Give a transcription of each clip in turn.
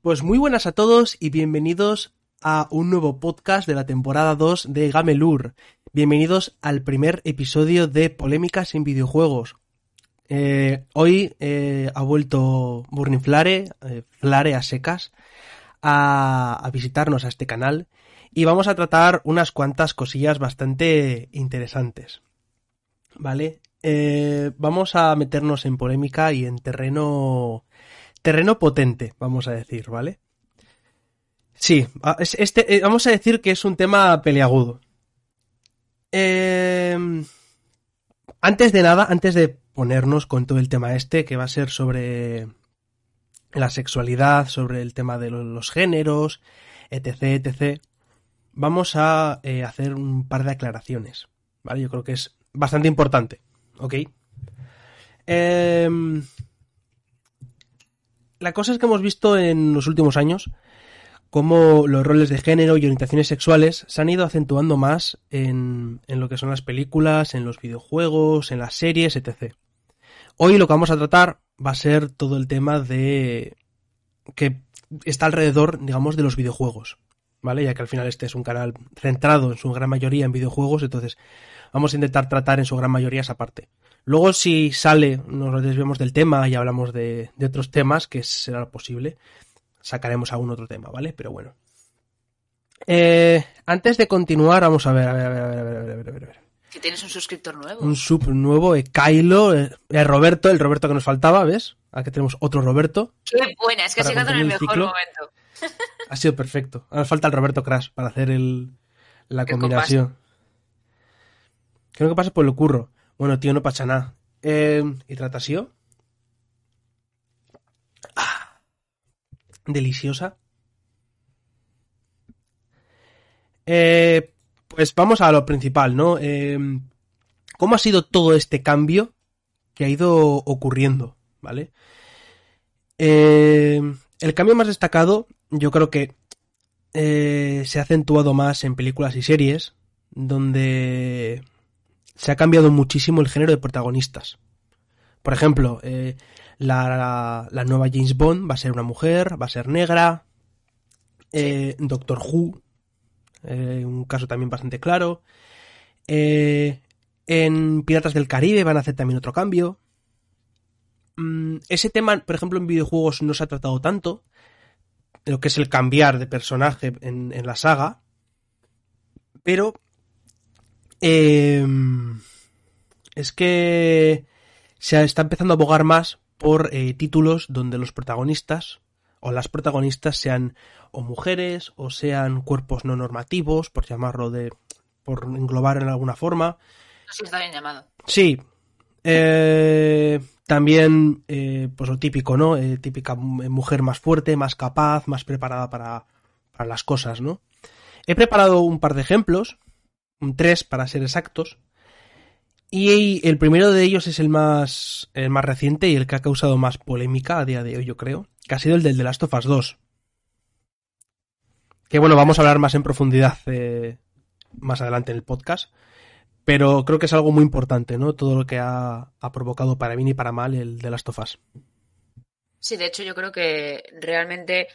Pues muy buenas a todos y bienvenidos a un nuevo podcast de la temporada 2 de Gamelur. Bienvenidos al primer episodio de Polémicas en videojuegos. Eh, hoy eh, ha vuelto Burning Flare, eh, Flare a secas, a, visitarnos a este canal y vamos a tratar unas cuantas cosillas bastante interesantes. ¿Vale? Vamos a meternos en polémica y en terreno terreno potente, vamos a decir, ¿vale? Sí, a- es- este, eh, vamos a decir que es un tema peleagudo. Eh, antes de nada, antes de ponernos con todo el tema este, que va a ser sobre la sexualidad, sobre el tema de lo- los géneros, etc, etc, vamos a eh, hacer un par de aclaraciones, ¿vale? Yo creo que es bastante importante, ¿ok? Em, la cosa es que hemos visto en los últimos años cómo los roles de género y orientaciones sexuales se han ido acentuando más en, lo que son las películas, en los videojuegos, en las series, etc. Hoy lo que vamos a tratar va a ser todo el tema de que está alrededor, digamos, de los videojuegos, ¿vale? Ya que al final este es un canal centrado en su gran mayoría en videojuegos, entonces vamos a intentar tratar en su gran mayoría esa parte. Luego, si sale, nos desviamos del tema y hablamos de, de otros temas, que será lo posible, sacaremos algún otro tema, ¿vale? Pero bueno. Eh, antes de continuar, vamos a ver, a ver, a ver, a ver, a ver, a ver, a ver, a ver. Que tienes un suscriptor nuevo. Un sub nuevo, eh, Kylo, eh, eh, Roberto, el Roberto que nos faltaba, ¿ves? Aquí tenemos otro Roberto. Qué buena, es que has Para llegado en el mejor ciclo. momento. Ha sido perfecto. Ahora falta el Roberto Crash para hacer el, la combinación. Creo que pasa por el curro. Bueno, tío, no pasa nada. Eh. Ah, deliciosa. Eh, pues vamos a lo principal, ¿no? Eh, ¿Cómo ha sido todo este cambio que ha ido ocurriendo? ¿Vale? Eh, el cambio más destacado, yo creo que se ha acentuado más en películas y series, donde se ha cambiado muchísimo el género de protagonistas. Por ejemplo, eh, la, la nueva James Bond va a ser una mujer, va a ser negra. Eh, Doctor Who, eh, un caso también bastante claro. Eh, en Piratas del Caribe van a hacer también otro cambio. Mm, ese tema, por ejemplo, en videojuegos no se ha tratado tanto. Lo que es el cambiar de personaje en, en la saga. Pero. Eh, es que se está empezando a abogar más por eh, títulos donde los protagonistas o las protagonistas sean o mujeres o sean cuerpos no normativos, por llamarlo de. por englobar en alguna forma. Así está bien llamado. Sí. Eh, también, eh, pues lo típico, ¿no? Eh, típica mu- mujer más fuerte, más capaz, más preparada para, para las cosas, ¿no? He preparado un par de ejemplos, tres para ser exactos. Y el primero de ellos es el más, el más reciente y el que ha causado más polémica a día de hoy, yo creo, que ha sido el del The Last of Us 2. Que bueno, vamos a hablar más en profundidad eh, más adelante en el podcast. Pero creo que es algo muy importante, ¿no? Todo lo que ha, ha provocado para bien y para mal el The Last of Us. Sí, de hecho yo creo que realmente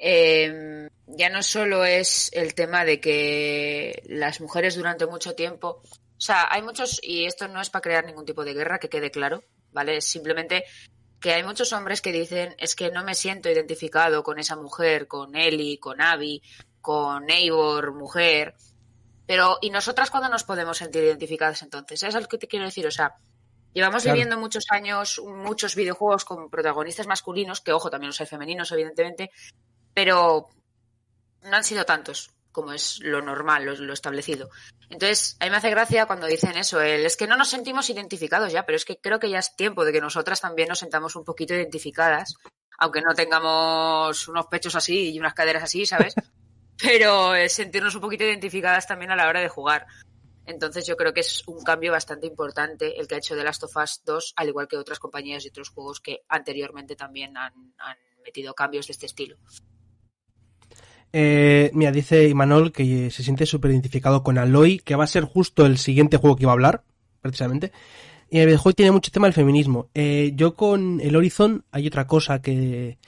eh, ya no solo es el tema de que las mujeres durante mucho tiempo, o sea, hay muchos, y esto no es para crear ningún tipo de guerra, que quede claro, ¿vale? Es simplemente que hay muchos hombres que dicen, es que no me siento identificado con esa mujer, con Ellie, con Abby, con Eivor, mujer, pero ¿y nosotras cuándo nos podemos sentir identificadas entonces? ¿Es lo que te quiero decir? O sea, Llevamos Claro. viviendo muchos años muchos videojuegos con protagonistas masculinos, que ojo, también los hay femeninos, evidentemente, pero no han sido tantos como es lo normal, lo, lo establecido. Entonces, a mí me hace gracia cuando dicen eso, el, es que no nos sentimos identificados ya, pero es que creo que ya es tiempo de que nosotras también nos sentamos un poquito identificadas, aunque no tengamos unos pechos así y unas caderas así, ¿sabes? pero eh, sentirnos un poquito identificadas también a la hora de jugar. Entonces yo creo que es un cambio bastante importante el que ha hecho The Last of Us 2, al igual que otras compañías y otros juegos que anteriormente también han, han metido cambios de este estilo. Eh, mira, dice Imanol que se siente súper identificado con Aloy, que va a ser justo el siguiente juego que iba a hablar, precisamente. Y el videojuego tiene mucho tema del feminismo. Eh, yo con el Horizon hay otra cosa que,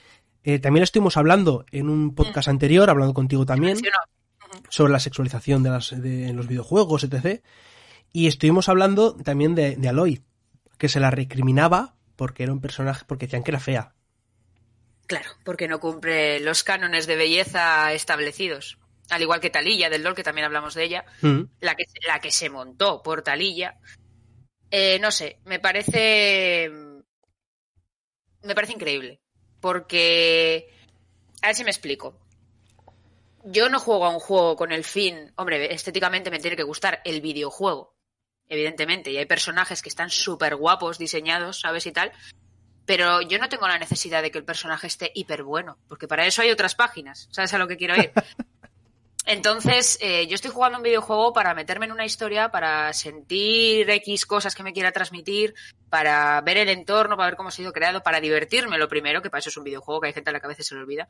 Eh, también lo estuvimos hablando en un podcast anterior, hablando contigo también, sobre la sexualización de, las, de en los videojuegos, etc. Y estuvimos hablando también de, de Aloy, que se la recriminaba porque era un personaje, porque decían que era fea. Claro, porque no cumple los cánones de belleza establecidos. Al igual que Talilla del LOL, que también hablamos de ella, Mm. la que, la que se montó por Talilla. Eh, no sé, me parece. Me parece increíble. Porque. A ver si me explico. Yo no juego a un juego con el fin. Hombre, estéticamente me tiene que gustar el videojuego. Evidentemente. Y hay personajes que están súper guapos, diseñados, ¿sabes? Y tal. Pero yo no tengo la necesidad de que el personaje esté hiper bueno. Porque para eso hay otras páginas. ¿Sabes a lo que quiero ir? Entonces, eh, yo estoy jugando un videojuego para meterme en una historia, para sentir X cosas que me quiera transmitir, para ver el entorno, para ver cómo ha sido creado, para divertirme lo primero, que para eso es un videojuego, que hay gente a la que a veces se le olvida.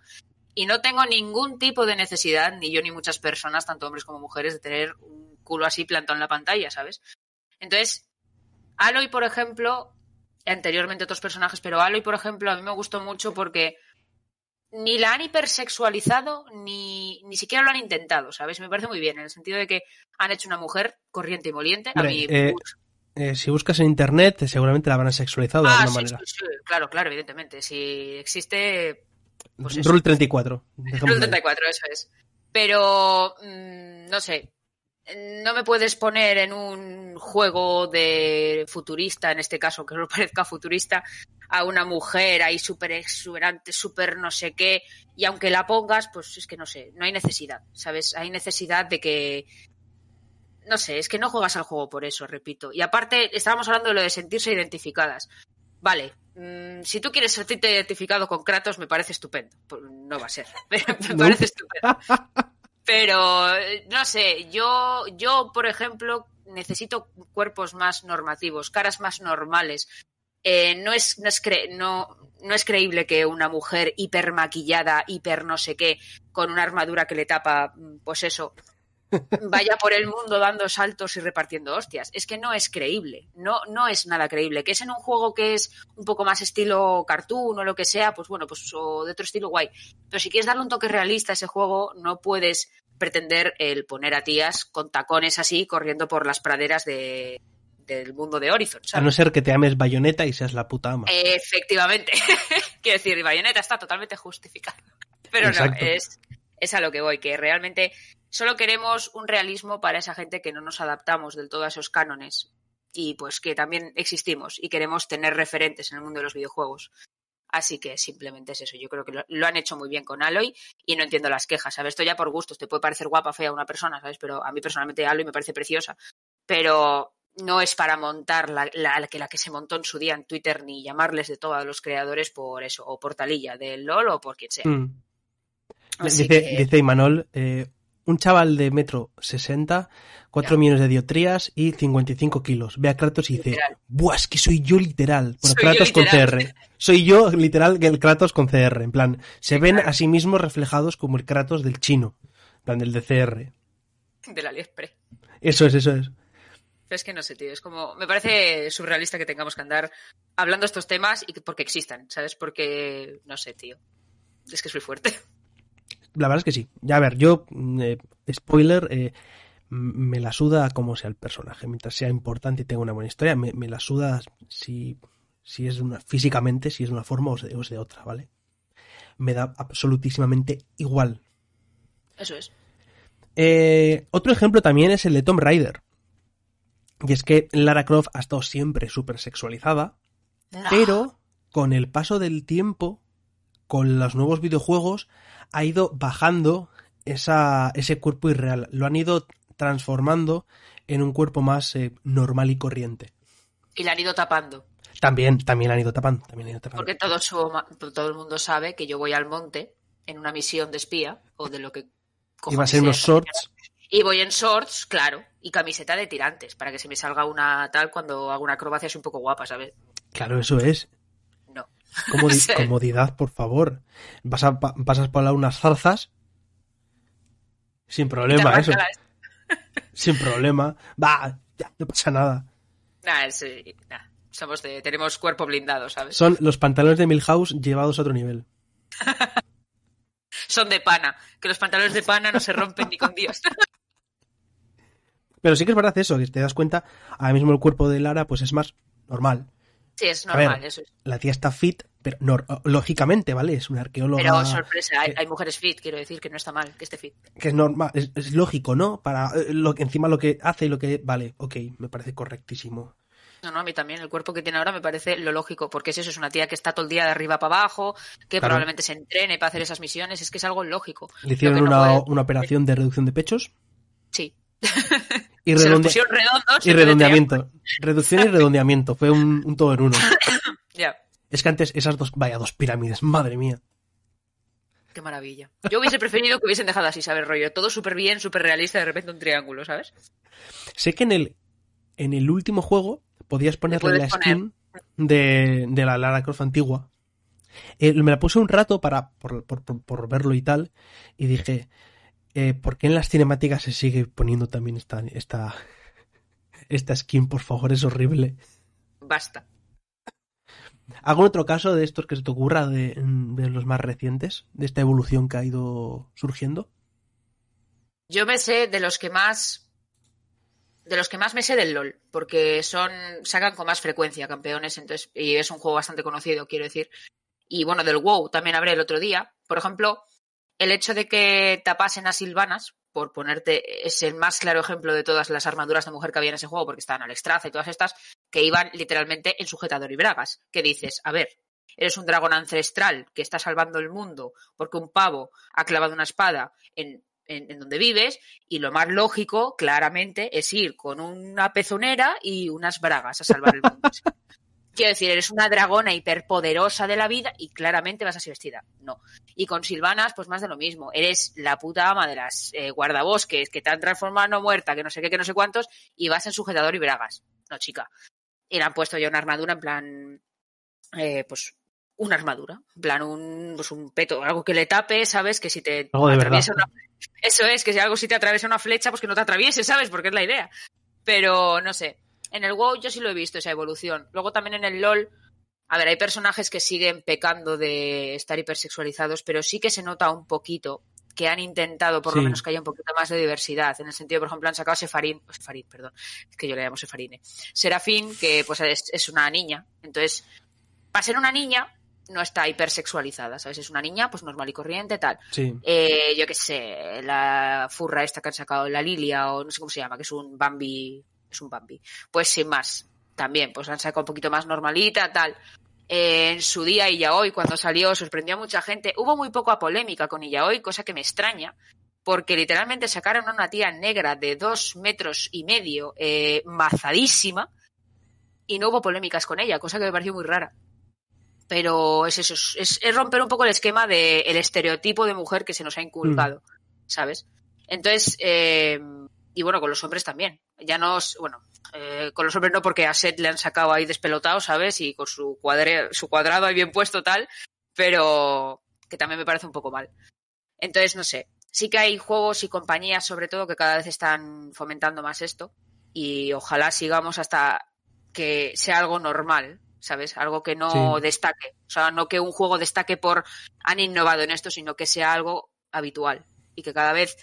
Y no tengo ningún tipo de necesidad, ni yo ni muchas personas, tanto hombres como mujeres, de tener un culo así plantado en la pantalla, ¿sabes? Entonces, Aloy, por ejemplo, anteriormente otros personajes, pero Aloy, por ejemplo, a mí me gustó mucho porque ni la han hipersexualizado ni, ni siquiera lo han intentado, ¿sabes? Me parece muy bien, en el sentido de que han hecho una mujer corriente y moliente. A mí, eh, Eh, si buscas en internet, seguramente la van a sexualizado de ah, alguna sí, manera. sí, sí, claro, claro, evidentemente. Si existe. pues. Rule 34. dejémoslo Rule ahí. 34, eso es. Pero, mm, no sé. No me puedes poner en un juego de futurista, en este caso, que no parezca futurista, a una mujer ahí súper exuberante, súper no sé qué, y aunque la pongas, pues es que no sé, no hay necesidad, ¿sabes? Hay necesidad de que. No sé, es que no juegas al juego por eso, repito. Y aparte, estábamos hablando de lo de sentirse identificadas. Vale, mm, si tú quieres sentirte identificado con Kratos, me parece estupendo. Pues No va a ser, me parece estupendo. Pero, eh, no sé, yo, yo, por ejemplo, necesito cuerpos más normativos, caras más normales. Eh, no, es, no, es cre- no, no es creíble que una mujer hiper maquillada, hiper no sé qué, con una armadura que le tapa, mm, pues eso, vaya por el mundo dando saltos y repartiendo hostias. Es que no es creíble, no, no es nada creíble. Que es en un juego que es un poco más estilo cartoon o lo que sea, pues bueno, pues o de otro estilo guay. Pero si quieres darle un toque realista a ese juego, no puedes pretender el poner a tías con tacones así corriendo por las praderas de, del mundo de Horizon. A no ser que te ames bayoneta y seas la puta ama. Efectivamente. Quiero decir, Bayonetta está totalmente justificado. Pero Exacto. no, es, es a lo que voy, que realmente solo queremos un realismo para esa gente que no nos adaptamos del todo a esos cánones y pues que también existimos y queremos tener referentes en el mundo de los videojuegos. Así que simplemente es eso. Yo creo que lo, lo han hecho muy bien con Aloy y no entiendo las quejas. ¿Sabes? Esto ya por gustos. Te puede parecer guapa, fea una persona, ¿sabes? Pero a mí personalmente Aloy me parece preciosa. Pero no es para montar la, la, la que, la que se montó en su día en Twitter ni llamarles de todo a los creadores por eso, o por Talilla del LOL o por quien sea. Mm. Dice, que- dice Imanol, eh, un chaval de metro 60, 4 Ya. millones de diotrías y 55 kilos. Ve a Kratos y dice, Literal. Buah, es que soy yo literal. Bueno, Soy yo Kratos con literal. CR. Soy yo literal que el Kratos con CR. En plan, se ven a sí mismos reflejados como el Kratos del chino. En plan, del de CR. del AliExpress. Eso es, eso es. Es que no sé, tío. Es como. Me parece surrealista que tengamos que andar hablando estos temas y que, porque existan, ¿sabes? Porque. No sé, tío. Es que soy fuerte. La verdad es que sí. Ya a ver, yo, mm, eh, spoiler, eh, me la suda como sea el personaje. Mientras sea importante y tenga una buena historia, me, me la suda si, si es una, físicamente, si es de una forma o es de, o es de otra, ¿vale? Me da absolutísimamente igual. Eso es. Eh, otro ejemplo también es el de Tomb Raider. Y es que Lara Croft ha estado siempre súper sexualizada, No. pero con el paso del tiempo, con los nuevos videojuegos, ha ido bajando esa, ese cuerpo irreal. Lo han ido transformando en un cuerpo más eh, normal y corriente. Y la han ido tapando. También, también la han ido tapando. También la han ido tapando. Porque todo, su, todo el mundo sabe que yo voy al monte en una misión de espía o de lo que. Iba a ser unos shorts. Y voy en shorts, claro, y camiseta de tirantes, para que se me salga una tal cuando hago una acrobacia así un poco guapa, ¿sabes? Claro, eso es. No. Comodi- Sí. Comodidad, por favor. Vas a, pa- pasas por unas zarzas. Sin problema, eso. la- Sin problema. Va, ya, no pasa nada. Nah, es, eh, nah, somos de, tenemos cuerpo blindado, ¿sabes? Son los pantalones de Milhouse llevados a otro nivel. Son de pana, que los pantalones de pana no se rompen ni con Dios. Pero sí que es verdad eso, que te das cuenta, ahora mismo el cuerpo de Lara pues es más normal. Sí, es ver, normal, eso es. La tía está fit, pero nor- lógicamente, ¿vale? Es una arqueóloga. Pero sorpresa, hay, que- hay mujeres fit, quiero decir que no está mal que esté fit. que es normal, es, es lógico, ¿no? Para eh, lo que encima lo que hace y lo que vale, ok, me parece correctísimo. No, no, a mí también. El cuerpo que tiene ahora me parece lo lógico, porque es eso, es una tía que está todo el día de arriba para abajo, que Claro. probablemente se entrene para hacer esas misiones, es que es algo lógico. Le hicieron no puede- una operación de reducción de pechos Sí. Y, redonde- redondos. y redondeamiento. Reducción y redondeamiento, fue un, un todo en uno. Es que antes esas dos, vaya, dos pirámides, madre mía. qué maravilla. Yo hubiese preferido que hubiesen dejado así, ¿sabes? Rollo, todo súper bien, súper realista, de repente un triángulo, ¿sabes? Sé que en el, en el último juego podías ponerle la poner. skin de, de la Lara Croft antigua. Eh, me la puse un rato para por, por- por- por verlo y tal, y dije, eh, ¿por qué en las cinemáticas se sigue poniendo también esta, esta, esta skin? Por favor, es horrible. Basta. ¿Algún otro caso de estos que se te ocurra de, de los más recientes? De esta evolución que ha ido surgiendo. Yo me sé de los que más. De los que más me sé del LOL, porque son. sacan con más frecuencia campeones, entonces. Y es un juego bastante conocido, quiero decir. Y bueno, del WoW también hablé el otro día. Por ejemplo, el hecho de que tapasen a Silvanas, por ponerte, es el más claro ejemplo de todas las armaduras de mujer que había en ese juego, porque estaban Alexstrasza y todas estas, que iban literalmente en sujetador y bragas. Que dices, a ver, eres un dragón ancestral que está salvando el mundo porque un pavo ha clavado una espada en, en, en donde vives y lo más lógico, claramente, es ir con una pezonera y unas bragas a salvar el mundo. Quiero decir, eres una dragona hiperpoderosa de la vida y claramente vas así vestida. No. Y con Silvanas, pues más de lo mismo. Eres la puta ama de las eh, guardabosques que te han transformado no muerta, que no sé qué, que no sé cuántos, y vas en sujetador y bragas. No, chica. Y le han puesto ya una armadura en plan. eh, pues una armadura. En plan, un, pues un peto, algo que le tape, ¿sabes? Que si te Algo atraviesa verdad. una. Eso es, que si algo si te atraviesa una flecha, pues que no te atraviese, ¿sabes? Porque es la idea. Pero no sé. En el WoW yo sí lo he visto, esa evolución. Luego también en el LOL. A ver, hay personajes que siguen pecando de estar hipersexualizados, pero sí que se nota un poquito que han intentado por lo menos que haya un poquito más de diversidad. En el sentido, por ejemplo, han sacado a Sefarín, Sefarín, perdón, es que yo le llamo Sefarine. Serafín, que pues es, es una niña. Entonces, para ser una niña, no está hipersexualizada, ¿sabes? Es una niña, pues normal y corriente, tal. Sí. Eh, yo qué sé, la furra esta que han sacado, la Lilia, o no sé cómo se llama, que es un Bambi, es un Bambi. Pues sin más, también, pues han sacado un poquito más normalita, tal. Eh, en su día y ya hoy, cuando salió, sorprendió a mucha gente. Hubo muy poca polémica con ella hoy, cosa que me extraña, porque literalmente sacaron a una tía negra de dos metros y medio, eh, mazadísima, y no hubo polémicas con ella, cosa que me pareció muy rara. Pero es eso, es, es romper un poco el esquema del el estereotipo de mujer que se nos ha inculcado, ¿sabes? Entonces, eh, y bueno, con los hombres también. Ya no, es- bueno, eh, con los hombres no, porque a Seth le han sacado ahí despelotado, ¿sabes? Y con su, cuadre, su cuadrado ahí bien puesto tal, pero que también me parece un poco mal. Entonces, no sé. Sí que hay juegos y compañías, sobre todo, que cada vez están fomentando más esto. Y ojalá sigamos hasta que sea algo normal, ¿sabes? Algo que no Sí. destaque. O sea, no que un juego destaque por han innovado en esto, sino que sea algo habitual. Y que cada vez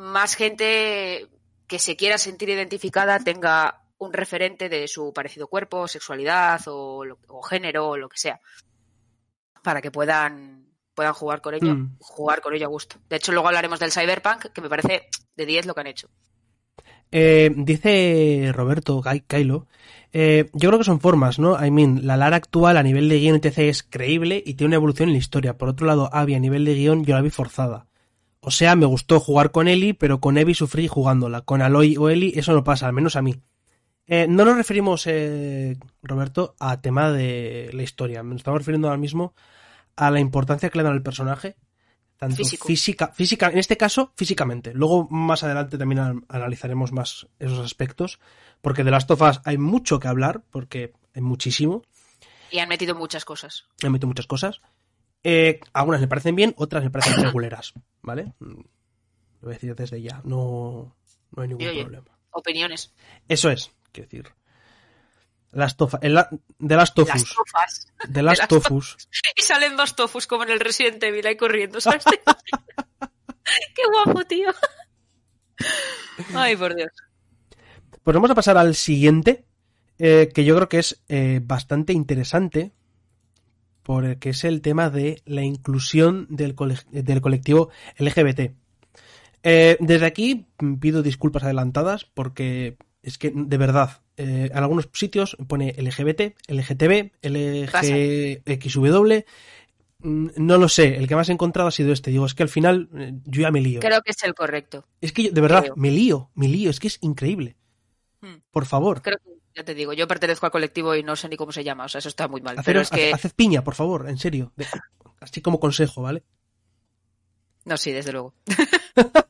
más gente que se quiera sentir identificada tenga un referente de su parecido cuerpo, sexualidad o, género o lo que sea. Para que puedan, puedan jugar con ello, Mm. jugar con ello a gusto. De hecho, luego hablaremos del Cyberpunk, que me parece de 10 lo que han hecho. Eh, dice Roberto Kailo, eh, yo creo que son formas, ¿no? I mean, la Lara actual a nivel de guion etc es creíble y tiene una evolución en la historia. Por otro lado, Abby a nivel de guion yo la vi forzada. O sea, me gustó jugar con Ellie, pero con Abby sufrí jugándola. Con Aloy o Ellie eso no pasa, al menos a mí. Eh, no nos referimos, eh, Roberto, a tema de la historia. Nos estamos refiriendo ahora mismo a la importancia que le dan al personaje. Tanto Físico. física, física, en este caso, físicamente. Luego, más adelante, también an- analizaremos más esos aspectos. Porque de las tofas hay mucho que hablar, porque hay muchísimo. Y han metido muchas cosas. Me meto muchas cosas. Eh, algunas me parecen bien, otras me parecen reguleras, ¿vale? Lo voy a decir desde ya, no, no hay ningún oye. problema. Opiniones. Eso es, quiero decir. Las tofa, el la- de las tofus. Las tofas. de las las tofus. Y salen dos tofus como en el Resident Evil ahí corriendo, ¿sabes? Qué guapo, tío. Ay, por Dios. Pues vamos a pasar al siguiente, eh, que yo creo que es eh, bastante interesante, porque es el tema de la inclusión del, cole- del colectivo LGBT. Eh, desde aquí pido disculpas adelantadas porque es que, de verdad, eh, en algunos sitios pone LGBT, LGTB, LGXW. mm, No lo sé, el que más he encontrado ha sido este. Digo, es que al final eh, yo ya me lío. Creo que es el correcto. Es que yo, de verdad, creo. me lío, me lío, es que es increíble. Hmm. Por favor, Creo que, ya te digo, yo pertenezco al colectivo y no sé ni cómo se llama, o sea, eso está muy mal. pero que. haced piña, por favor, en serio. De- así como consejo, ¿vale? No, sí, desde luego.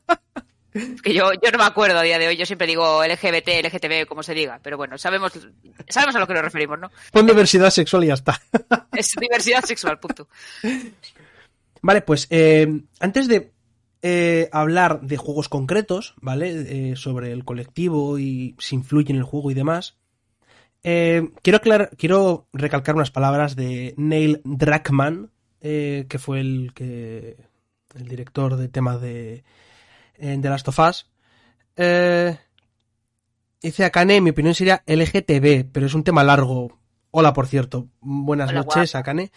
Es que yo, yo no me acuerdo a día de hoy, yo siempre digo LGBT, LGTB, como se diga, pero bueno, sabemos, sabemos a lo que nos referimos, ¿no? Pon diversidad sexual y ya está. Es diversidad sexual, punto. Vale, pues eh, antes de eh, hablar de juegos concretos, ¿vale? Eh, sobre el colectivo y si influye en el juego y demás, eh, quiero, aclarar, quiero recalcar unas palabras de Neil Druckmann, eh, que fue el que el director de temas de eh, de Last of Us. Eh, dice Akane, mi opinión sería LGTB, pero es un tema largo. Hola, por cierto. Buenas Hola, noches, Akane.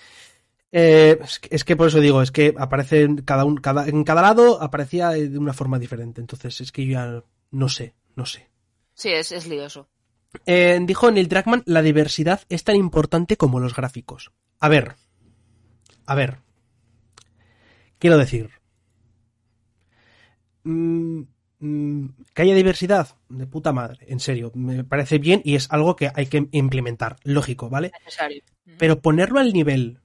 Eh, es, que, es que por eso digo, es que aparece en cada, un, cada, en cada lado aparecía de una forma diferente. Entonces es que yo ya no sé, no sé. Sí, es, es lioso. Eh, dijo Neil Druckmann, la diversidad es tan importante como los gráficos. A ver, a ver. Quiero decir. Mm, mm, que haya diversidad, de puta madre, en serio, me parece bien y es algo que hay que implementar, lógico, ¿vale? Necesario. Pero ponerlo al nivel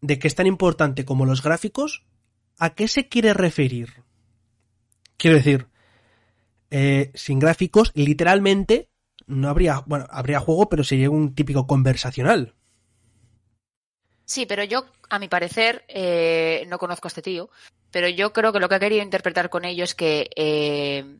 de que es tan importante como los gráficos, ¿a qué se quiere referir? Quiero decir, eh, sin gráficos, literalmente no habría, bueno, habría juego, pero sería un típico conversacional. Sí, pero yo, a mi parecer, eh, no conozco a este tío, pero yo creo que lo que ha querido interpretar con ello es que, eh,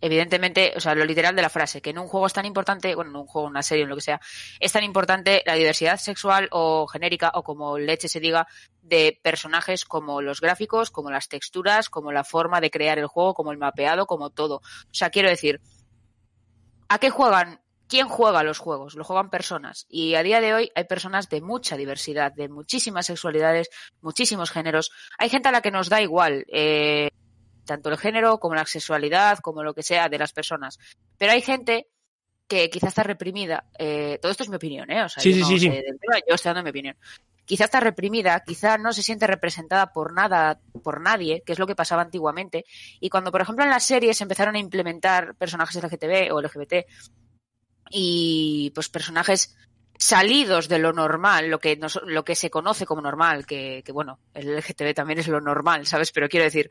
evidentemente, o sea, lo literal de la frase, que en un juego es tan importante, bueno, en un juego, una serie, en lo que sea, es tan importante la diversidad sexual o genérica o como leche se diga, de personajes como los gráficos, como las texturas, como la forma de crear el juego, como el mapeado, como todo. O sea, quiero decir, ¿a qué juegan? ¿Quién juega los juegos? Lo juegan personas. Y a día de hoy hay personas de mucha diversidad, de muchísimas sexualidades, muchísimos géneros. Hay gente a la que nos da igual, eh, tanto el género como la sexualidad, como lo que sea de las personas. Pero hay gente que quizás está reprimida. eh, todo esto es mi opinión, ¿eh? O sea, Sí, yo sí, no sí, sé sí. del tema, yo estoy dando mi opinión. Quizás está reprimida, quizá no se siente representada por nada, por nadie, que es lo que pasaba antiguamente. Y cuando, por ejemplo, en las series empezaron a implementar personajes LGTB o LGBT y pues personajes salidos de lo normal, lo que, nos- lo que se conoce como normal, que, que bueno, el LGTB también es lo normal, ¿sabes? Pero quiero decir,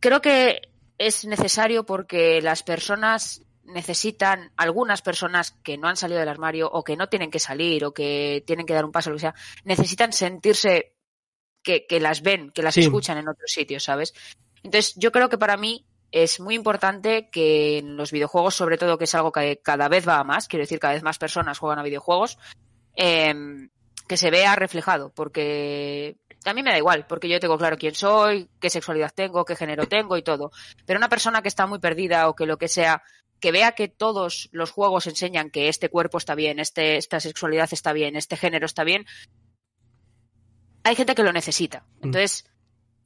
creo que es necesario porque las personas necesitan, algunas personas que no han salido del armario o que no tienen que salir o que tienen que dar un paso, lo que sea, necesitan sentirse que, que las ven, que las Sí. escuchan en otros sitios, ¿sabes? Entonces, yo creo que para mí es muy importante que en los videojuegos, sobre todo, que es algo que cada vez va a más, quiero decir, cada vez más personas juegan a videojuegos, em, que se vea reflejado, porque a mí me da igual, porque yo tengo claro quién soy, qué sexualidad tengo, qué género tengo y todo. Pero una persona que está muy perdida o que lo que sea, que vea que todos los juegos enseñan que este cuerpo está bien, este, esta sexualidad está bien, este género está bien, hay gente que lo necesita. Entonces,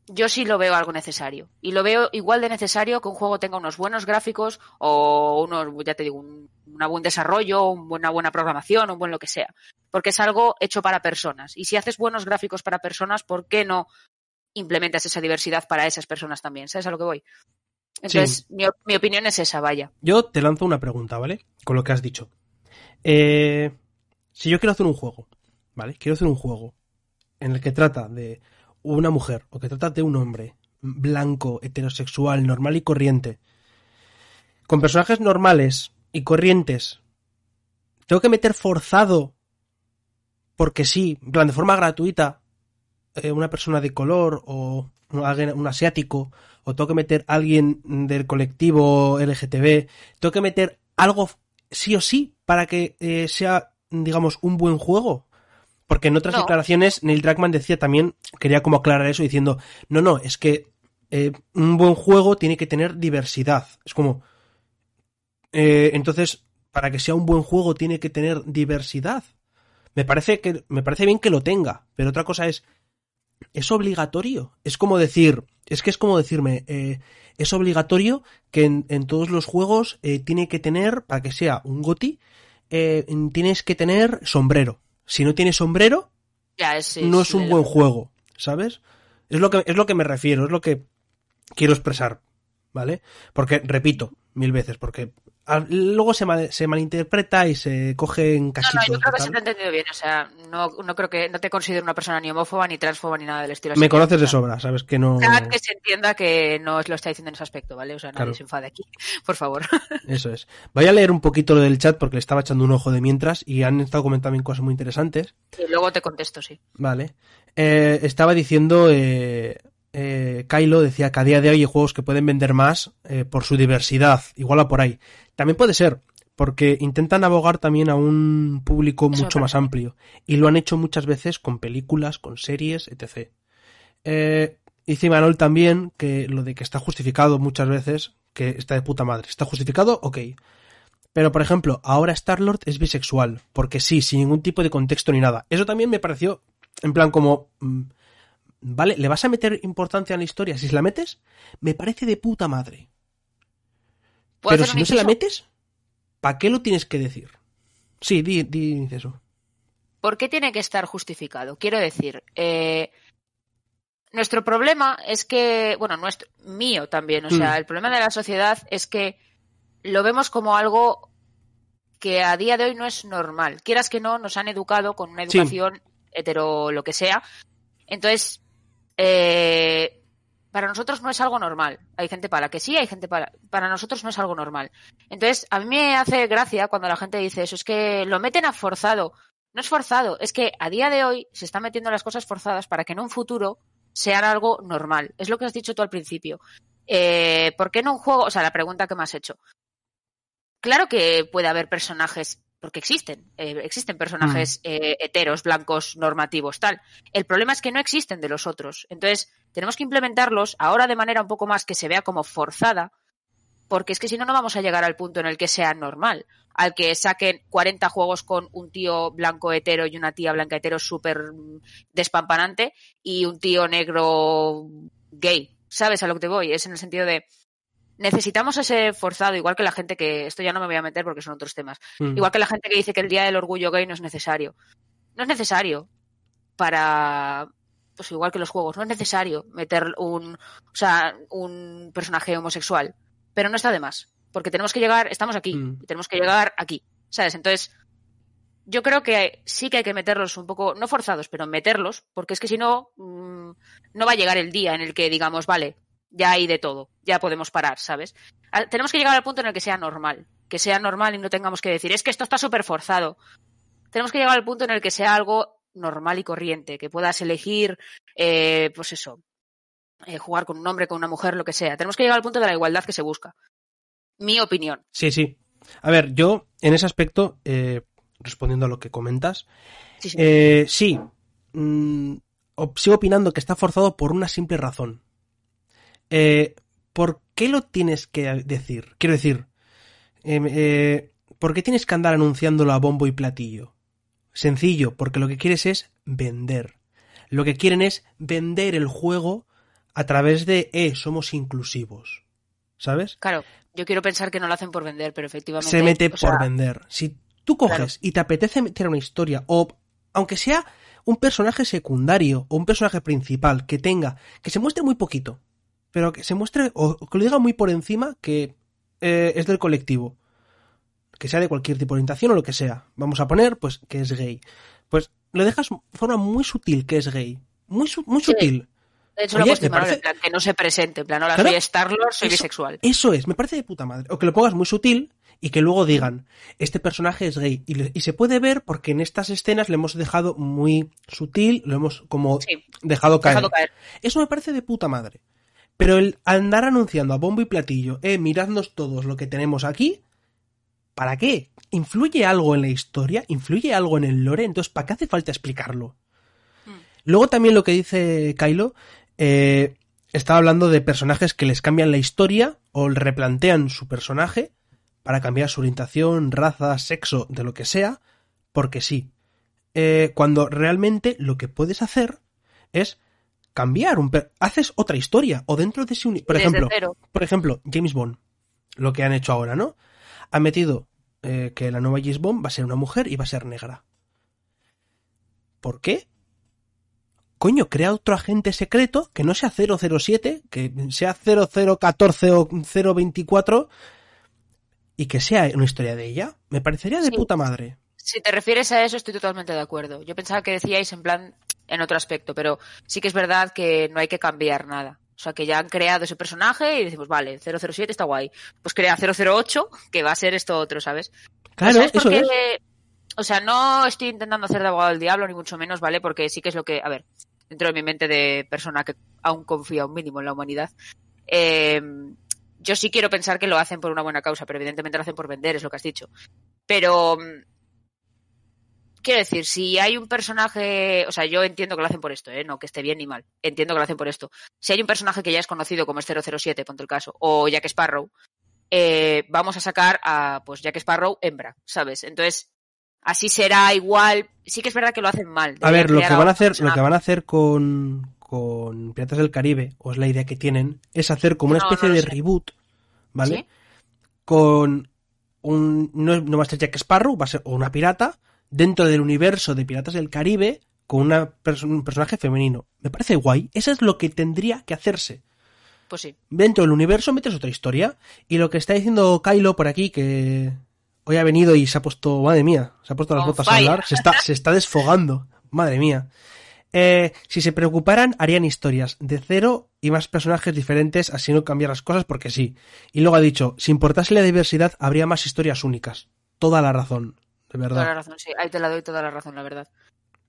yo sí lo veo algo necesario. Y lo veo igual de necesario que un juego tenga unos buenos gráficos o unos, ya te digo, un, un buen desarrollo, un- una buena programación, un buen lo que sea. Porque es algo hecho para personas. Y si haces buenos gráficos para personas, ¿por qué no implementas esa diversidad para esas personas también? ¿Sabes a lo que voy? Entonces, mi, op- mi opinión es esa, vaya. Yo te lanzo una pregunta, ¿vale? Con lo que has dicho. Eh, si yo quiero hacer un juego, ¿vale? Quiero hacer un juego en el que trata de una mujer o que trata de un hombre blanco, heterosexual, normal y corriente, con personajes normales y corrientes, tengo que meter forzado, porque sí, en plan de forma gratuita, eh, una persona de color o alguien, un asiático, o tengo que meter a alguien del colectivo LGTB, tengo que meter algo sí o sí para que eh, sea, digamos, un buen juego. Porque en otras No. declaraciones Neil Druckmann decía también, quería como aclarar eso diciendo, no, no, es que eh, un buen juego tiene que tener diversidad. Es como, eh, entonces, para que sea un buen juego tiene que tener diversidad. Me parece que me parece bien que lo tenga, pero otra cosa es es obligatorio. Es como decir, es que es como decirme, eh, es obligatorio que en, en todos los juegos eh, tiene que tener, para que sea un GOTI, eh, tienes que tener sombrero. Si no tienes sombrero, Ya, es, no es un buen la- juego, ¿sabes? Es lo que es lo que me refiero, es lo que quiero expresar, ¿vale? Porque repito mil veces, porque luego se, mal- se malinterpreta y se coge en No, cachitos. no, yo creo que se te ha entendido bien. O sea, no, no creo que no te considero una persona ni homófoba, ni transfoba, ni nada del estilo. Me conoces de sobra, sabes que no. Que se entienda que no os lo está diciendo en ese aspecto, ¿vale? O sea, nadie Claro. se enfade aquí, por favor. Eso es. Voy a leer un poquito lo del chat porque le estaba echando un ojo de mientras y han estado comentando también cosas muy interesantes. y luego te contesto, sí. Vale. Eh, estaba diciendo, eh, eh, Kylo decía que a día de hoy hay juegos que pueden vender más eh, por su diversidad, igual a por ahí. También puede ser, porque intentan abogar también a un público Eso mucho más amplio. Y lo han hecho muchas veces con películas, con series, etc. Eh, dice Manol también que lo de que está justificado muchas veces, que está de puta madre. ¿Está justificado? Ok. Pero, por ejemplo, ahora Star-Lord es bisexual, porque sí, sin ningún tipo de contexto ni nada. Eso también me pareció, en plan, como... mm, Vale, ¿le vas a meter importancia a la historia? Si se la metes, me parece de puta madre. ¿Puedo Pero si no se la metes, ¿para qué lo tienes que decir? Sí, di, di eso. ¿Por qué tiene que estar justificado? Quiero decir, eh, nuestro problema es que, bueno, nuestro, mío también, o sea, Mm. el problema de la sociedad es que lo vemos como algo que a día de hoy no es normal. Quieras que no, nos han educado con una Sí. educación hetero lo que sea. Entonces, eh, para nosotros no es algo normal. Hay gente para la que sí, hay gente para... Para nosotros no es algo normal. Entonces, a mí me hace gracia cuando la gente dice eso, es que lo meten a forzado. No es forzado, es que a día de hoy se están metiendo las cosas forzadas para que en un futuro sean algo normal. Es lo que has dicho tú al principio. Eh, ¿Por qué en un juego? O sea, la pregunta que me has hecho. Claro que puede haber personajes, porque existen, eh, existen personajes eh, heteros, blancos, normativos, tal. El problema es que no existen de los otros. Entonces, tenemos que implementarlos ahora de manera un poco más que se vea como forzada, porque es que si no, no vamos a llegar al punto en el que sea normal. Al que saquen 40 juegos con un tío blanco hetero y una tía blanca hetero súper mm, despampanante y un tío negro gay. ¿Sabes a lo que te voy? Es en el sentido de necesitamos ese forzado, igual que la gente que, esto ya no me voy a meter porque son otros temas, Mm. igual que la gente que dice que el Día del Orgullo Gay no es necesario. No es necesario para, pues igual que los juegos, no es necesario meter un, o sea, un personaje homosexual, pero no está de más, porque tenemos que llegar, estamos aquí, Mm. y tenemos que llegar aquí, ¿sabes? Entonces, yo creo que sí que hay que meterlos un poco, no forzados, pero meterlos, porque es que si no, mm, no va a llegar el día en el que digamos, vale, ya hay de todo, ya podemos parar, ¿sabes? Ah, Tenemos que llegar al punto en el que sea normal, que sea normal y no tengamos que decir, es que esto está súper forzado. Tenemos que llegar al punto en el que sea algo normal y corriente, que puedas elegir, eh, pues eso, eh, jugar con un hombre, con una mujer, lo que sea. Tenemos que llegar al punto de la igualdad que se busca. Mi opinión. Sí, sí. A ver, yo en ese aspecto, eh, respondiendo a lo que comentas, Sí, sí. eh, sí, mm, op- sigo opinando que está forzado por una simple razón. Eh, ¿Por qué lo tienes que decir? Quiero decir, em, eh, ¿por qué tienes que andar anunciándolo a bombo y platillo? Sencillo, porque lo que quieres es vender. Lo que quieren es vender el juego a través de, eh, somos inclusivos. ¿Sabes? Claro, yo quiero pensar que no lo hacen por vender, pero efectivamente. se mete por sea, vender. Si tú coges Claro. y te apetece meter una historia, o aunque sea un personaje secundario o un personaje principal que tenga, que se muestre muy poquito, pero que se muestre, o que lo diga muy por encima, que eh, es del colectivo, que sea de cualquier tipo de orientación o lo que sea. Vamos a poner, pues, que es gay. Pues lo dejas de forma muy sutil que es gay. Muy, su- muy Sí. sutil. De hecho, Oye, lo en valor, parece- en plan, que no se presente. En plan, hola, Claro. soy Star-Lord, soy Eso- bisexual. Eso es, me parece de puta madre. O que lo pongas muy sutil y que luego digan, este personaje es gay. Y, le- y se puede ver porque en estas escenas le hemos dejado muy sutil, lo hemos como Sí, dejado caer. dejado caer. Eso me parece de puta madre. Pero el andar anunciando a bombo y platillo, eh, miradnos todos lo que tenemos aquí, ¿Para qué? ¿Influye algo en la historia? ¿Influye algo en el lore? Entonces, ¿para qué hace falta explicarlo? Mm. Luego también lo que dice Kylo, eh, estaba hablando de personajes que les cambian la historia o replantean su personaje para cambiar su orientación, raza, sexo, de lo que sea, porque sí. Eh, cuando realmente lo que puedes hacer es cambiar un per- haces otra historia o dentro de ese por Desde ejemplo cero. por ejemplo James Bond lo que han hecho ahora no han metido eh, que la nueva James Bond va a ser una mujer y va a ser negra ¿por qué? coño crea otro agente secreto que no sea 007 que sea 0014 o 024 y que sea una historia de ella me parecería de Sí. puta madre Si te refieres a eso, estoy totalmente de acuerdo. Yo pensaba que decíais en plan en otro aspecto, pero sí que es verdad que no hay que cambiar nada. O sea, que ya han creado ese personaje y decimos, vale, 007 está guay. Pues crea 008, que va a ser esto otro, ¿sabes? claro ¿Sabes eso es O sea, no estoy intentando hacer de abogado del diablo, ni mucho menos, ¿vale? Porque sí que es lo que, a ver, dentro de mi mente de persona que aún confía un mínimo en la humanidad, eh, yo sí quiero pensar que lo hacen por una buena causa, pero evidentemente lo hacen por vender, es lo que has dicho. Pero, mm, quiero decir, si hay un personaje, o sea, yo entiendo que lo hacen por esto, ¿eh? No que esté bien ni mal, entiendo que lo hacen por esto. Si hay un personaje que ya es conocido como es 007, ponte el caso, o Jack Sparrow, eh, vamos a sacar a, pues, Jack Sparrow hembra, ¿sabes? Entonces, así será igual. Sí que es verdad que lo hacen mal. A ver, lo que van a hacer, lo que van a hacer con, con Piratas del Caribe, o es la idea que tienen, es hacer como una especie no de sé. reboot, ¿vale? ¿Sí? Con un, no, no va a ser Jack Sparrow, va a ser una pirata dentro del universo de Piratas del Caribe con una un personaje femenino. Me parece guay. Eso es lo que tendría que hacerse. Pues sí. Dentro del universo metes otra historia. Y lo que está diciendo Kylo por aquí, que hoy ha venido y se ha puesto, madre mía, se ha puesto las On botas a hablar, se está, se está desfogando, madre mía. Eh, si se preocuparan, harían historias de cero y más personajes diferentes, así no cambiar las cosas porque sí. Y luego ha dicho, si importase la diversidad, habría más historias únicas. Toda la razón, de Toda la verdad. razón, sí. Ahí te la doy toda la razón, la verdad.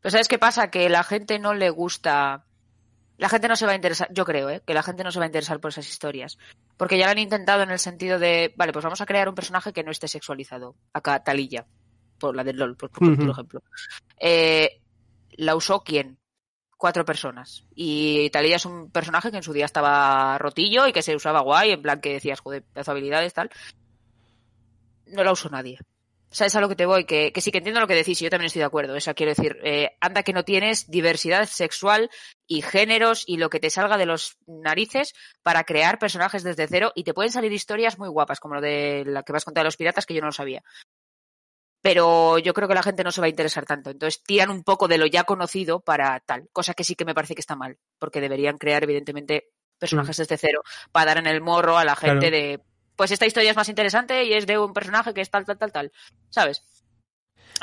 Pero ¿sabes qué pasa? Que la gente no le gusta. La gente no se va a interesar, yo creo, ¿eh? que la gente no se va a interesar por esas historias. Porque ya lo han intentado en el sentido de, vale, pues vamos a crear un personaje que no esté sexualizado. Acá, Talilla, por la del LOL, por, ejemplo. Eh, ¿La usó quién? Cuatro personas. Y Talilla es un personaje que en su día estaba rotillo y que se usaba guay, en plan que decías, joder, pedazo de habilidades, tal. No la usó nadie. ¿Sabes a lo que te voy? Que, que sí que entiendo lo que decís y yo también estoy de acuerdo. O sea, quiero decir, eh, anda que no tienes diversidad sexual y géneros y lo que te salga de los narices para crear personajes desde cero y te pueden salir historias muy guapas, como lo de la que vas a contar de los piratas, que yo no lo sabía. Pero yo creo que la gente no se va a interesar tanto. Entonces tiran un poco de lo ya conocido para tal. Cosa que sí que me parece que está mal. Porque deberían crear, evidentemente, personajes desde cero para dar en el morro a la gente Claro. de pues esta historia es más interesante y es de un personaje que es tal, tal, tal, tal. ¿Sabes?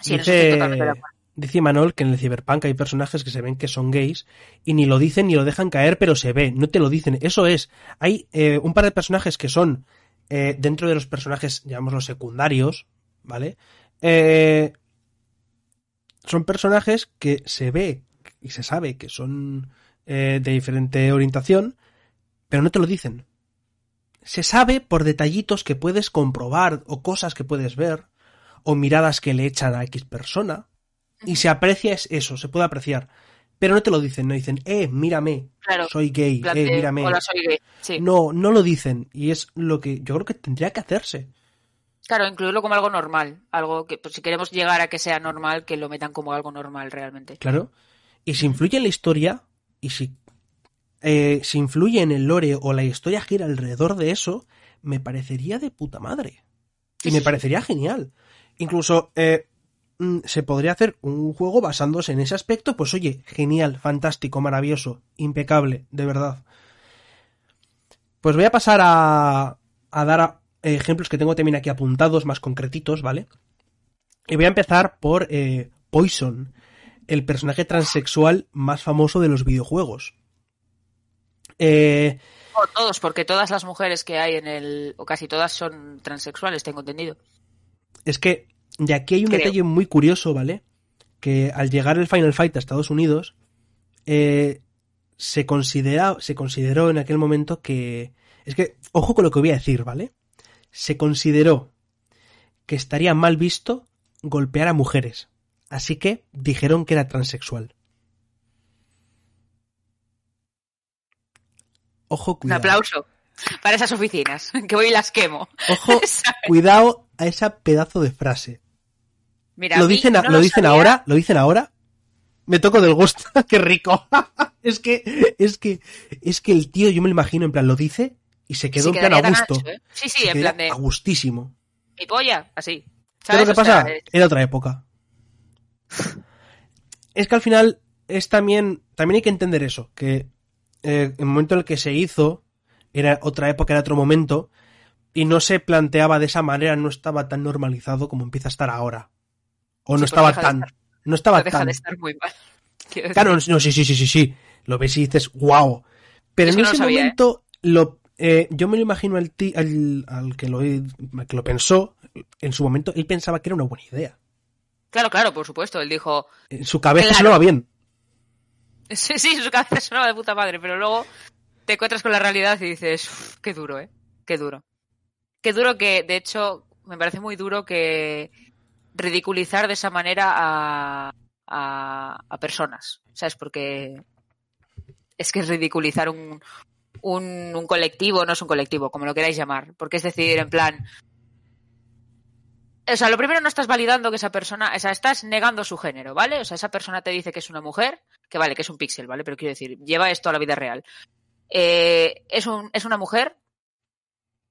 Sí, Dice, totalmente de acuerdo. dice Manol que en el Cyberpunk hay personajes que se ven que son gays y ni lo dicen ni lo dejan caer, pero se ve, no te lo dicen. Eso es. Hay eh, un par de personajes que son eh, dentro de los personajes, llamémoslos secundarios, ¿vale? Eh, son personajes que se ve y se sabe que son eh, de diferente orientación, pero no te lo dicen. Se sabe por detallitos que puedes comprobar o cosas que puedes ver o miradas que le echan a X persona y se aprecia es eso, se puede apreciar. Pero no te lo dicen, no dicen, eh, mírame, Claro. soy gay, eh, mírame. Hola, soy gay. Sí. No, no lo dicen y es lo que yo creo que tendría que hacerse. Claro, incluirlo como algo normal. Algo que, pues, si queremos llegar a que sea normal, que lo metan como algo normal realmente. Claro. Y si influye en la historia y si, eh, si influye en el lore o la historia gira alrededor de eso, me parecería de puta madre. Y me parecería genial. Incluso eh, mm, se podría hacer un juego basándose en ese aspecto, pues oye, genial, fantástico, maravilloso, impecable, de verdad. Pues voy a pasar a, a dar a- ejemplos que tengo también aquí apuntados, más concretitos, ¿vale? Y voy a empezar por eh, Poison, el personaje transexual más famoso de los videojuegos. Eh, todos, porque todas las mujeres que hay en el. o casi todas son transexuales, tengo entendido. es que de aquí hay un Creo. detalle muy curioso, ¿vale? Que al llegar el Final Fight a Estados Unidos, eh, se, considera, se consideró en aquel momento que... Es que, ojo con lo que voy a decir, ¿vale? Se consideró que estaría mal visto golpear a mujeres. Así que dijeron que era transexual. Ojo, Un aplauso para esas oficinas, que voy y las quemo. Ojo, cuidado a esa pedazo de frase. Mira, ¿Lo dicen, no lo dicen ahora? ¿Lo dicen ahora? Me toco del gusto. Qué rico. es que, es que, es que el tío, yo me lo imagino, en plan, lo dice y se quedó Se en plan a gusto. ancho, ¿eh? Sí, sí, Se en plan de A gustísimo. mi polla, así. ¿Sabes lo que O pasa? eh, Era otra época. Es que al final es también, también hay que entender eso, que eh, el momento en el que se hizo era otra época, era otro momento, y no se planteaba de esa manera, no estaba tan normalizado como empieza a estar ahora. O Sí, no estaba de tan, estar- no estaba deja tan. de estar muy mal. Claro, no, sí, sí, sí, sí, sí. Lo ves y dices, wow. Pero en no ese lo sabía, ¿eh? momento, lo, eh, yo me lo imagino al, al, al que, lo, al que lo pensó, en su momento, él pensaba que era una buena idea. Claro, claro, por supuesto. Él dijo, En su cabeza Claro. sonaba bien. sí, sí, su cabeza de puta madre, pero luego te encuentras con la realidad y dices, "Uf, qué duro, ¿eh? Qué duro. Qué duro que, de hecho, me parece muy duro que ridiculizar de esa manera a, a, a personas, ¿sabes? Porque es que es ridiculizar un, un, un colectivo, no es un colectivo, como lo queráis llamar, porque es decir, en plan, o sea, lo primero no estás validando que esa persona, o sea, estás negando su género, ¿vale? O sea, esa persona te dice que es una mujer, que vale, que es un píxel, ¿vale? Pero quiero decir, lleva esto a la vida real. Eh, es, un, es una mujer,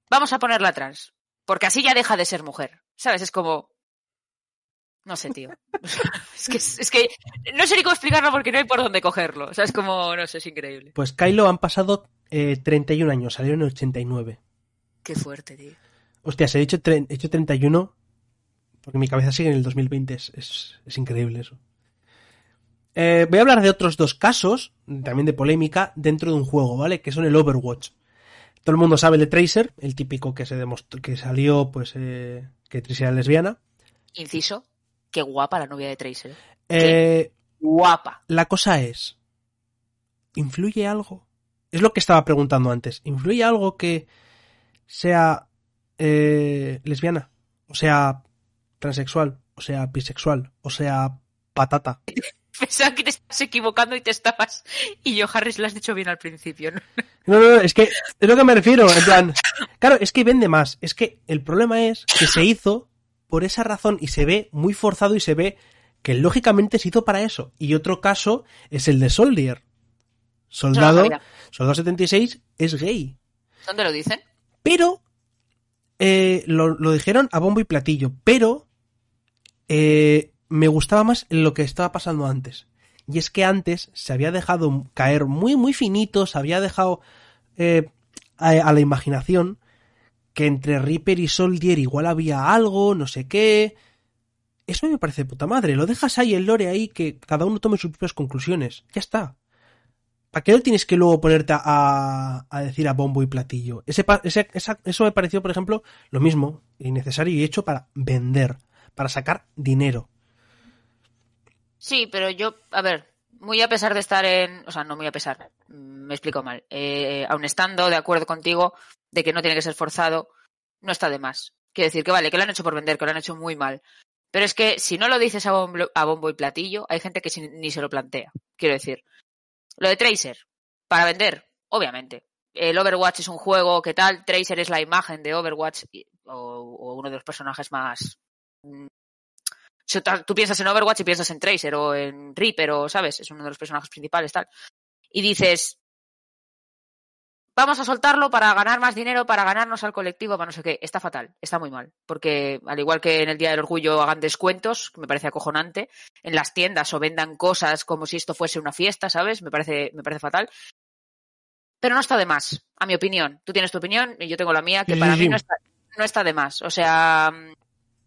vamos a ponerla trans, porque así ya deja de ser mujer, ¿sabes? Es como... No sé, tío. es, que, es que no sé ni cómo explicarlo porque no hay por dónde cogerlo. O sea, es como, no sé, es increíble. Pues Kylo han pasado eh, 31 años, salieron en el 89. Qué fuerte, tío. Hostia, se ha hecho, tre- he hecho 31 porque mi cabeza sigue en el 2020. Es, es, es increíble eso. Eh, voy a hablar de otros dos casos, también de polémica, dentro de un juego, ¿vale? Que son el Overwatch. Todo el mundo sabe el de Tracer, el típico que se demostró, que salió, pues, eh, que Tracer era lesbiana. Inciso, qué guapa la novia de Tracer. ¿eh? Eh, Guapa. la cosa es, ¿influye algo? Es lo que estaba preguntando antes. ¿Influye algo que sea eh, lesbiana? O sea, transexual, o sea, bisexual, o sea, patata. Pensaba que te estás equivocando y te estabas. Y yo, Harris, lo has dicho bien al principio, ¿no? No, no, no, es que es lo que me refiero, en plan, claro, es que vende más. Es que el problema es que se hizo por esa razón y se ve muy forzado y se ve que lógicamente se hizo para eso. Y otro caso es el de Soldier. Soldado, No, mira, Soldado 76 es gay. ¿Dónde lo dicen? Pero eh, lo, lo dijeron a bombo y platillo. Pero eh, me gustaba más lo que estaba pasando antes. Y es que antes se había dejado caer muy, muy finito, se había dejado eh, a, la imaginación que entre Reaper y Soldier igual había algo, no sé qué. Eso me parece puta madre. Lo dejas ahí, el lore ahí, que cada uno tome sus propias conclusiones. Ya está. ¿Para qué no tienes que luego ponerte a, a decir a bombo y platillo? Ese, ese- esa- eso me pareció, por ejemplo, lo mismo, innecesario y hecho para vender, para sacar dinero. Sí, pero yo, a ver, muy a pesar de estar en. O sea, no muy a pesar, mm, me explico mal. Eh, aun estando de acuerdo contigo de que no tiene que ser forzado, no está de más. Quiero decir que vale, que lo han hecho por vender, que lo han hecho muy mal. Pero es que si no lo dices a bombo, a bombo y platillo, hay gente que ni se lo plantea. Quiero decir, lo de Tracer, para vender, obviamente. El Overwatch es un juego que tal, Tracer es la imagen de Overwatch o, o uno de los personajes más mm, tú piensas en Overwatch y piensas en Tracer o en Reaper o, ¿sabes? Es uno de los personajes principales, tal. Y dices, vamos a soltarlo para ganar más dinero, para ganarnos al colectivo, para no sé qué. Está fatal, está muy mal. Porque al igual que en el Día del Orgullo hagan descuentos, que me parece acojonante, en las tiendas o vendan cosas como si esto fuese una fiesta, ¿sabes? Me parece, me parece fatal. Pero no está de más, a mi opinión. Tú tienes tu opinión y yo tengo la mía, que Sí, para sí, mí sí. no está, no está de más. O sea,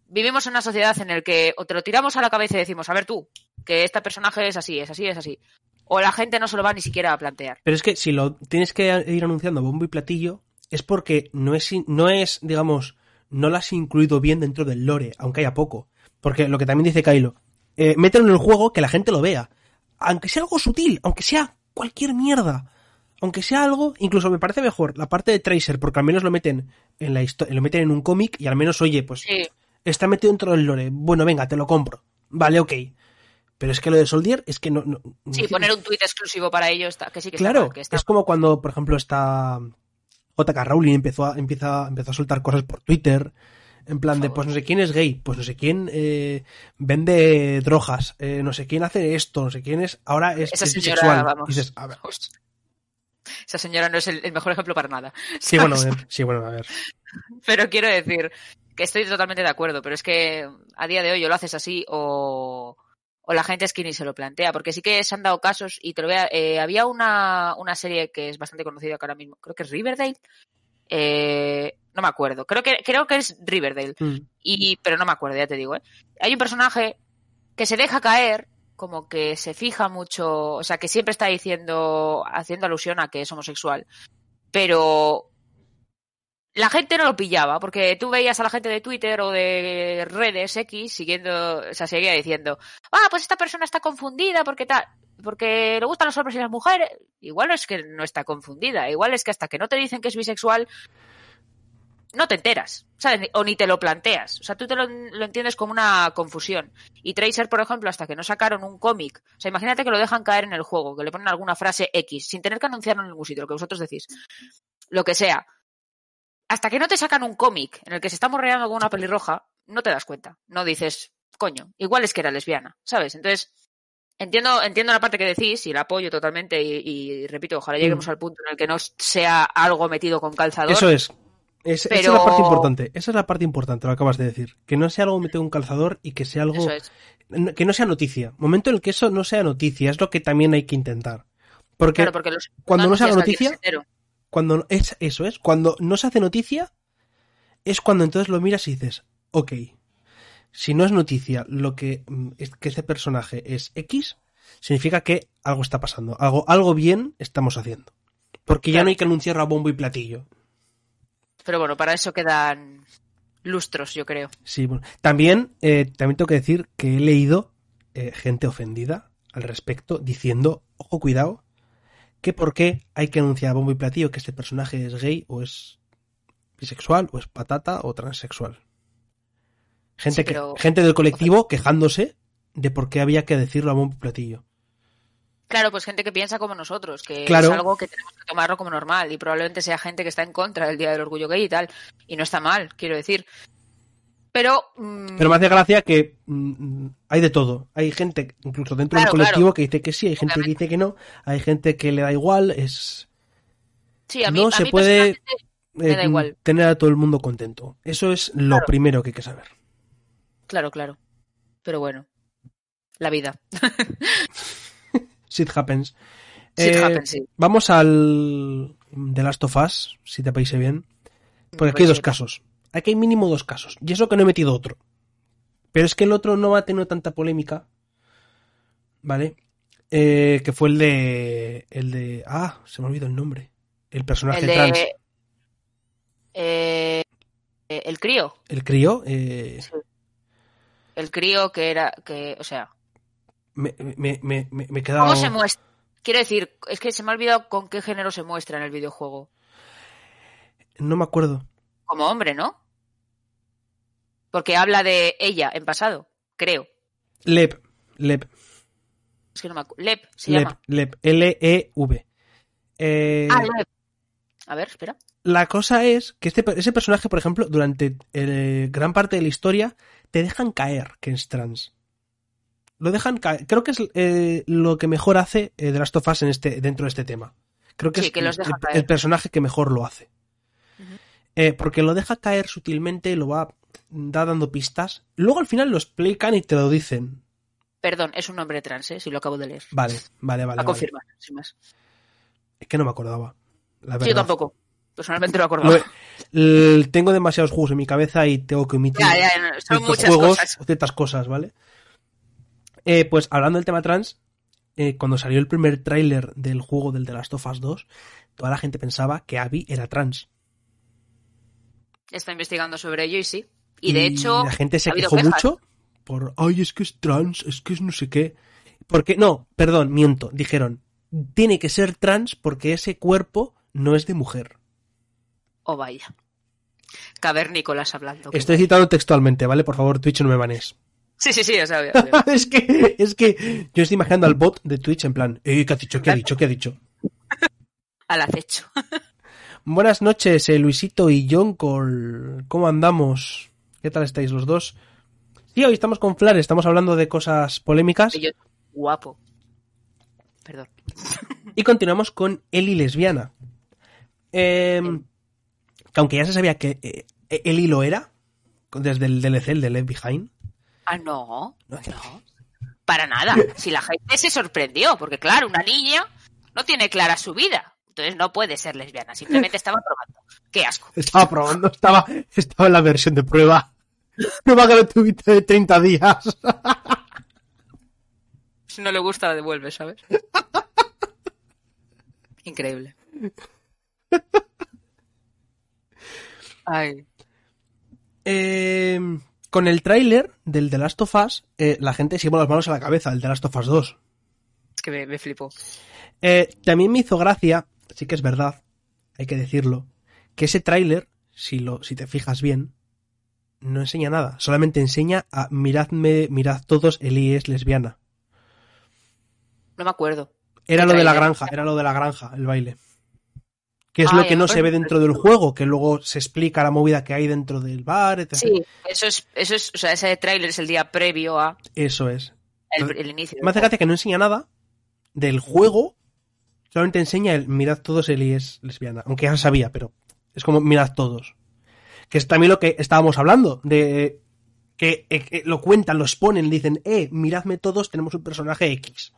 vivimos en una sociedad en la que o te lo tiramos a la cabeza y decimos, a ver tú, que este personaje es así, es así, es así. O la gente no se lo va ni siquiera a plantear. Pero es que si lo tienes que ir anunciando bombo y platillo, es porque no es, no es, digamos, no lo has incluido bien dentro del lore, aunque haya poco. Porque lo que también dice Kylo, eh, mételo en el juego que la gente lo vea. Aunque sea algo sutil, aunque sea cualquier mierda. Aunque sea algo, incluso me parece mejor la parte de Tracer, porque al menos lo meten en la histo- lo meten en un cómic y al menos, oye, pues Sí, está metido dentro del lore. Bueno, venga, te lo compro. Vale, ok. Pero es que lo de Soldier es que no. no- Sí, poner un tuit exclusivo para ello está, que sí que está Claro, mal, que está es como cuando, por ejemplo, está JK Rowling empezó a, empieza, empezó a soltar cosas por Twitter. En plan de, pues no sé quién es gay, pues no sé quién eh, vende drogas, eh, no sé quién hace esto, no sé quién es, ahora es, Esa es señora, bisexual. vamos. Y dices, a ver, Hostia. Esa señora no es el, el mejor ejemplo para nada. sí, bueno, eh, sí, bueno, a ver. Pero quiero decir que estoy totalmente de acuerdo, pero es que a día de hoy o lo haces así o, o la gente es que ni se lo plantea, porque sí que se han dado casos y te lo voy a- eh, había una, una serie que es bastante conocida que ahora mismo, creo que es Riverdale, eh, no me acuerdo, creo que, creo que es Riverdale, Mm. y, pero no me acuerdo, ya te digo, ¿eh? Hay un personaje que se deja caer, como que se fija mucho, o sea, que siempre está diciendo, haciendo alusión a que es homosexual, pero la gente no lo pillaba, porque tú veías a la gente de Twitter o de redes X siguiendo, o sea, seguía diciendo, ah, pues esta persona está confundida porque tal, porque le gustan los hombres y las mujeres. Igual es que no está confundida, igual es que hasta que no te dicen que es bisexual, no te enteras. O ni te lo planteas. O sea, tú te lo, lo entiendes como una confusión. Y Tracer, por ejemplo, hasta que no sacaron un cómic, o sea, imagínate que lo dejan caer en el juego, que le ponen alguna frase X, sin tener que anunciarlo en ningún sitio, lo que vosotros decís, lo que sea. Hasta que no te sacan un cómic en el que se está morreando con una pelirroja, no te das cuenta. No dices, coño, igual es que era lesbiana, ¿sabes? Entonces, entiendo, entiendo la parte que decís y la apoyo totalmente y, y repito, ojalá lleguemos Mm. al punto en el que no sea algo metido con calzador. Eso es. Es- Esa es la parte importante. Esa es la parte importante, lo acabas de decir. Que no sea algo metido en calzador y que sea algo. Eso es. Que no sea noticia. Momento en el que eso no sea noticia, es lo que también hay que intentar. Porque Claro, porque los, cuando no se haga anuncias que noticia-. Cuando es eso es, cuando no se hace noticia, es cuando entonces lo miras y dices, ok, si no es noticia lo que mm, es que ese personaje es X, significa que algo está pasando, algo, algo bien estamos haciendo. Porque ya no hay que anunciarlo a bombo y platillo. Pero bueno, para eso quedan lustros, yo creo. Sí, bueno. También, eh, también tengo que decir que he leído eh, gente ofendida al respecto diciendo, ojo, cuidado, que por qué hay que anunciar a bombo y platillo que este personaje es gay o es bisexual o es patata o transexual. Gente, Sí, que- gente del colectivo quejándose de por qué había que decirlo a bombo y platillo. Claro, pues gente que piensa como nosotros, que Claro. es algo que tenemos que tomarlo como normal y probablemente sea gente que está en contra del Día del Orgullo Gay y tal. Y no está mal, quiero decir. Pero... mm, Pero me hace gracia que mm, hay de todo. Hay gente, incluso dentro Claro, del colectivo, claro. que dice que sí, hay gente que dice que no, hay gente que le da igual, es... sí, a mí, no a se mí puede- personalmente Me da eh, tener a todo el mundo contento. Eso es lo Claro. primero que hay que saber. Claro, claro. Pero bueno, la vida. Shit happens. Shit Eh, happens, sí. Vamos al The Last of Us, si te parece bien. Porque aquí hay Pues dos casos. Aquí hay mínimo dos casos. Y eso que no he metido otro. Pero es que el otro no va a tener tanta polémica. ¿Vale? Eh, que fue el de. El de. Ah, se me olvidó el nombre. El personaje El trans. de... eh, eh, el crío. El crío. eh, Sí. El crío que era... que O sea, me, me, me, me, me he quedado. ¿cómo se muestra? Quiero decir, es que se me ha olvidado con qué género se muestra en el videojuego. No me acuerdo. Como hombre, ¿no? Porque habla de ella en pasado, creo. Lep. Lep. Es que no me acuerdo. Lep se Lep. llama. Lep. L-E-V. Eh, Ah, Lep. A ver, espera. La cosa es que este, ese personaje, por ejemplo, durante eh, gran parte de la historia, te dejan caer que es trans. Lo dejan caer. Creo que es eh, lo que mejor hace eh, The Last of Us en este, dentro de este tema. Creo que Sí, es que los el, el personaje que mejor lo hace. Porque lo deja caer sutilmente, lo va da dando pistas. Luego al final lo explican y te lo dicen. Perdón, es un nombre trans, ¿eh? Si lo acabo de leer. Vale, vale, vale. a vale. confirmar, sin más. Es que no me acordaba. La Sí, yo tampoco. Personalmente lo acordaba. Tengo demasiados juegos en mi cabeza y tengo que omitir. Ya, ya, no, son muchas juegos cosas. o ciertas cosas, ¿vale? Eh, pues hablando del tema trans, eh, cuando salió el primer tráiler del juego del The Last of Us 2, toda la gente pensaba que Abby era trans. Está investigando sobre ello y sí. Y de hecho, la gente se ha quejó quejas. mucho por, ay, es que es trans, es que es no sé qué. Porque, no, perdón, miento, dijeron, tiene que ser trans porque ese cuerpo no es de mujer. Oh, vaya. cavernícolas hablando. Estoy citando textualmente, ¿vale? Por favor, Twitch no me banes. Sí, sí, sí, obvio, obvio. es que, es que yo estoy imaginando al bot de Twitch en plan, eh, ¿qué ha dicho? ¿Qué ha dicho? ¿Qué ha dicho? al acecho. Buenas noches, eh, Luisito y John Cole. ¿Cómo andamos? ¿Qué tal estáis los dos? Sí, hoy estamos con Flar, estamos hablando de cosas polémicas yo, guapo. Perdón. y continuamos con Eli lesbiana. Eh, que aunque ya se sabía que eh, Eli lo era, desde el DLC, el de Left Behind. Ah, no, No. no. Para nada. Si la gente se sorprendió, porque claro, una niña no tiene clara su vida. Entonces no puede ser lesbiana. Simplemente estaba probando. Qué asco. Estaba probando, estaba, estaba en la versión de prueba. Prueba gratuita de 30 días. Si no le gusta, la devuelve, ¿sabes? Increíble. Ay. Eh, con el tráiler del The Last of Us, eh, la gente se llevó las manos a la cabeza, el The Last of Us 2. Es que me, me flipó. Eh, también me hizo gracia, sí que es verdad, hay que decirlo, que ese tráiler, si, lo, si te fijas bien, no enseña nada. Solamente enseña a miradme, mirad todos, Eli es lesbiana. No me acuerdo. Era ¿Qué lo de la granja, era lo de la granja, el baile. Que es Ah, lo que no se ve dentro del juego, que luego se explica la movida que hay dentro del bar, etc. Sí, eso es, eso es, o sea, ese tráiler es el día previo a Eso es. el, el inicio. Me hace gracia que no enseña nada del juego, solamente enseña el mirad todos, Eli es lesbiana. Aunque ya lo sabía, pero es como mirad todos. Que es también lo que estábamos hablando, de que eh, eh, lo cuentan, lo exponen, dicen, eh, miradme todos, tenemos un personaje X.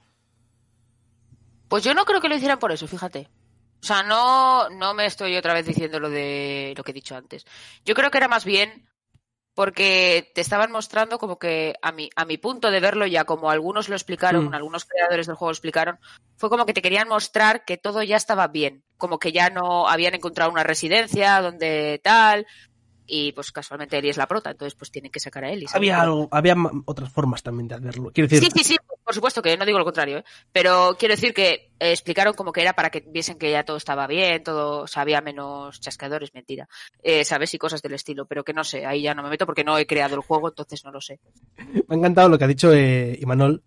Pues yo no creo que lo hicieran por eso, fíjate. O sea, no, no me estoy otra vez diciendo lo de lo que he dicho antes. Yo creo que era más bien porque te estaban mostrando como que a mi, a mi punto de verlo ya, como algunos lo explicaron, Mm. algunos creadores del juego lo explicaron, fue como que te querían mostrar que todo ya estaba bien, como que ya no habían encontrado una residencia donde tal, y pues casualmente Eli es la prota, entonces pues tienen que sacar a Eli. Había, algo, había otras formas también de verlo. Quiero decir, Sí, sí, sí, por supuesto que no digo lo contrario, ¿eh? pero quiero decir que eh, explicaron como que era para que viesen que ya todo estaba bien, todo, o sea, había menos chasqueadores, mentira, eh, ¿sabes? Y cosas del estilo, pero que no sé, ahí ya no me meto porque no he creado el juego, entonces no lo sé. me ha encantado lo que ha dicho Imanol.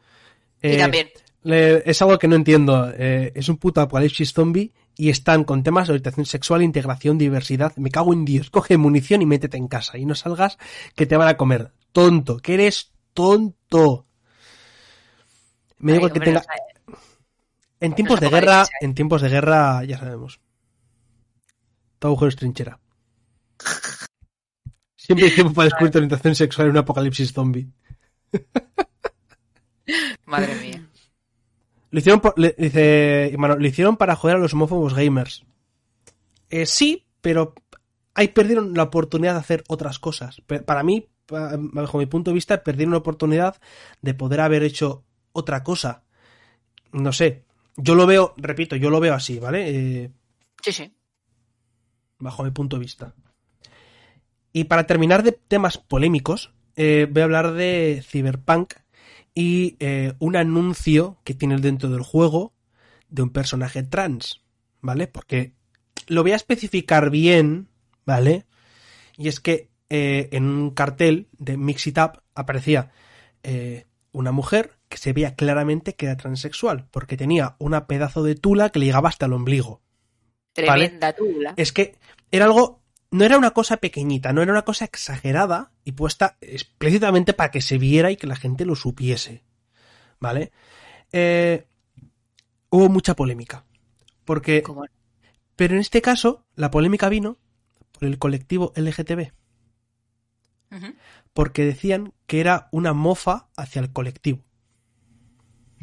y también, le- es algo que no entiendo. es un puto apocalipsis zombie y están con temas de orientación sexual, integración, diversidad. Me cago en Dios. Coge munición y métete en casa y no salgas que te van a comer. Tonto, que eres tonto. Me digo que hombre, tenga. En tiempos de no guerra, en tiempos de guerra, ya sabemos. Todo agujero es trinchera. Siempre hay tiempo para descubrir tu orientación sexual en un apocalipsis zombie. madre mía. Lo hicieron, por- le- dice Imanol, lo hicieron para joder a los homófobos gamers. Eh, sí, pero ahí perdieron la oportunidad de hacer otras cosas. Para mí, bajo mi punto de vista, perdieron la oportunidad de poder haber hecho otra cosa. No sé. Yo lo veo, repito, yo lo veo así, ¿vale? Eh, Sí, sí. bajo mi punto de vista. Y para terminar de temas polémicos, eh, voy a hablar de Cyberpunk y eh, un anuncio que tiene dentro del juego de un personaje trans, ¿vale? Porque lo voy a especificar bien, ¿vale? Y es que eh, en un cartel de Mix It Up aparecía eh, una mujer que se veía claramente que era transexual, porque tenía una pedazo de tula que le llegaba hasta el ombligo Tremenda tula. es que era algo, no era una cosa pequeñita, no era una cosa exagerada y puesta explícitamente para que se viera y que la gente lo supiese. ¿Vale? Eh, hubo mucha polémica. Porque, pero en este caso, la polémica vino por el colectivo LGTB. Porque decían que era una mofa hacia el colectivo.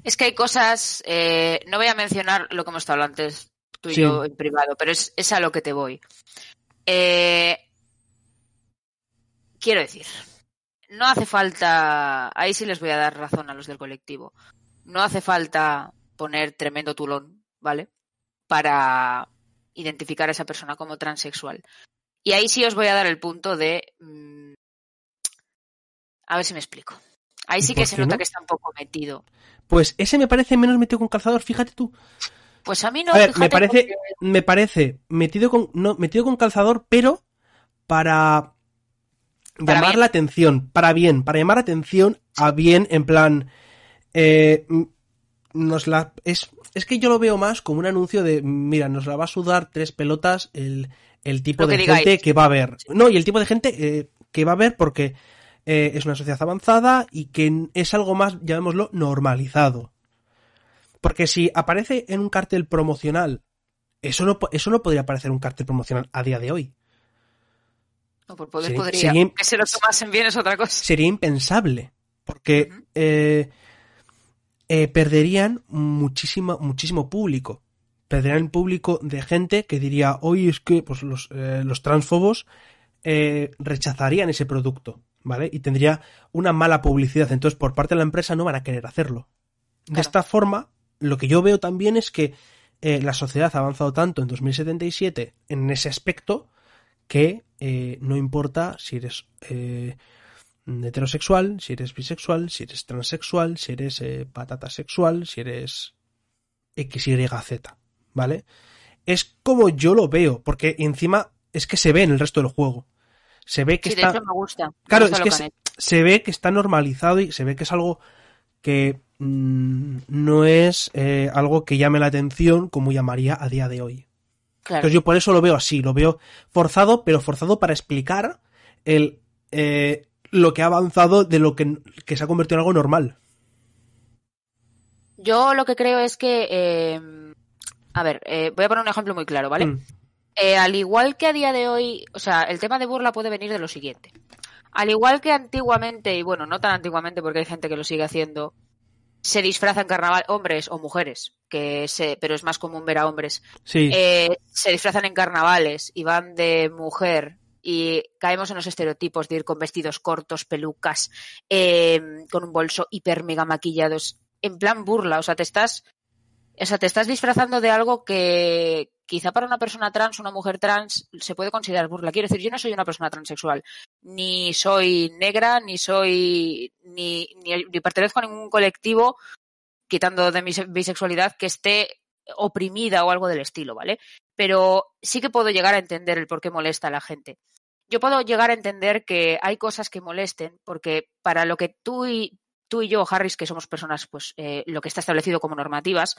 Es que hay cosas, eh, no voy a mencionar lo que hemos estado antes tú y Sí. yo en privado, pero es, es a lo que te voy. Eh, quiero decir, no hace falta, ahí sí les voy a dar razón a los del colectivo, no hace falta poner tremendo tulón, ¿vale? Para identificar a esa persona como transexual. Y ahí sí os voy a dar el punto de... mm, a ver si me explico. Ahí sí ¿Por que se nota no? que está un poco metido. Pues ese me parece menos metido con calzador, fíjate tú. Pues a mí no. A ver, me parece, porque- me parece metido con, no, metido con calzador, pero para Para llamar bien. la atención, para bien, para llamar la atención a bien, en plan, eh, nos la, es, es que yo lo veo más como un anuncio de, mira, nos la va a sudar tres pelotas el, el tipo Lo que de digáis. gente que va a ver. No, y el tipo de gente eh, que va a ver porque eh, es una sociedad avanzada y que es algo más, llamémoslo, normalizado. Porque si aparece en un cartel promocional, eso no, eso no podría aparecer en un cartel promocional a día de hoy. No, por poder Sería- podría. sería- Que se lo tomasen bien es otra cosa. Sería impensable. Porque eh, eh, perderían muchísima, muchísimo público. Perderían público de gente que diría, hoy es que pues, los, eh, los transfobos eh, rechazarían ese producto, ¿vale? Y tendría una mala publicidad. Entonces, por parte de la empresa no van a querer hacerlo. De Claro. esta forma, lo que yo veo también es que eh, la sociedad ha avanzado tanto en 2077 en ese aspecto que eh, no importa si eres eh, heterosexual, si eres bisexual, si eres transexual, si eres patata sexual, si eres XYZ, ¿vale? Es como yo lo veo, porque encima es que se ve en el resto del juego. Se ve que Sí, de está hecho me gusta. Me Claro, gusta es que se ve que está normalizado y se ve que es algo que mm, no es eh, algo que llame la atención como llamaría a día de hoy. Claro. Entonces yo por eso lo veo así, lo veo forzado, pero forzado para explicar el eh, lo que ha avanzado de lo que, que se ha convertido en algo normal. Yo lo que creo es que. eh, a ver, eh, voy a poner un ejemplo muy claro, ¿vale? Mm, al igual que a día de hoy, o sea, el tema de burla puede venir de lo siguiente. Al igual que antiguamente, y bueno, no tan antiguamente porque hay gente que lo sigue haciendo, se disfrazan carnaval hombres o mujeres, que se, pero es más común ver a hombres, Sí, eh, se disfrazan en carnavales y van de mujer y caemos en los estereotipos de ir con vestidos cortos, pelucas, eh, con un bolso hiper mega maquillados, en plan burla, o sea, te estás, o sea, te estás disfrazando de algo que quizá para una persona trans, una mujer trans, se puede considerar burla. Quiero decir, yo no soy una persona transexual, ni soy negra, ni soy, ni, ni, pertenezco a ningún colectivo, quitando de mi se- bisexualidad, que esté oprimida o algo del estilo, ¿vale? Pero sí que puedo llegar a entender el por qué molesta a la gente. Yo puedo llegar a entender que hay cosas que molesten, porque para lo que tú y, tú y yo, Harris, que somos personas, pues eh, lo que está establecido como normativas,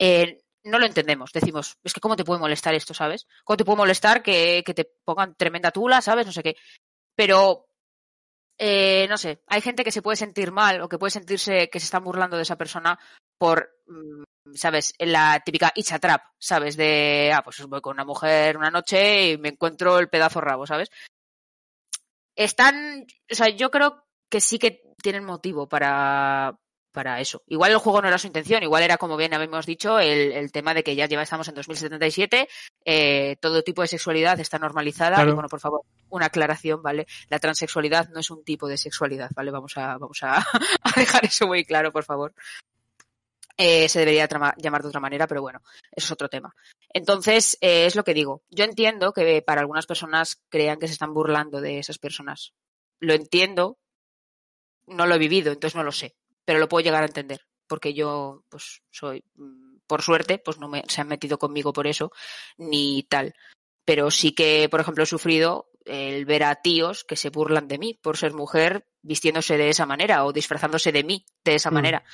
eh, no lo entendemos. Decimos, es que cómo te puede molestar esto, ¿sabes? ¿Cómo te puede molestar que, que te pongan tremenda tula, ¿sabes? No sé qué. Pero, eh, no sé, hay gente que se puede sentir mal o que puede sentirse que se están burlando de esa persona por, mm, ¿sabes? La típica it's a trap, ¿sabes? De, ah, pues voy con una mujer una noche y me encuentro el pedazo rabo, ¿sabes? Están, o sea, yo creo que sí que tienen motivo para, para eso. Igual el juego no era su intención, igual era, como bien habíamos dicho, el, el tema de que ya lleva, estamos en 2077, eh, todo tipo de sexualidad está normalizada. Claro. Y bueno, por favor, una aclaración, ¿vale? La transexualidad no es un tipo de sexualidad, ¿vale? Vamos a, vamos a, a dejar eso muy claro, por favor. Eh, se debería llamar de otra manera, pero bueno, eso es otro tema. Entonces, eh, es lo que digo. Yo entiendo que para algunas personas crean que se están burlando de esas personas. Lo entiendo, no lo he vivido, entonces no lo sé, pero lo puedo llegar a entender, porque yo, pues, soy, mm, por suerte, pues no me, se han metido conmigo por eso, ni tal. Pero sí que, por ejemplo, he sufrido el ver a tíos que se burlan de mí por ser mujer vistiéndose de esa manera o disfrazándose de mí de esa Mm. manera.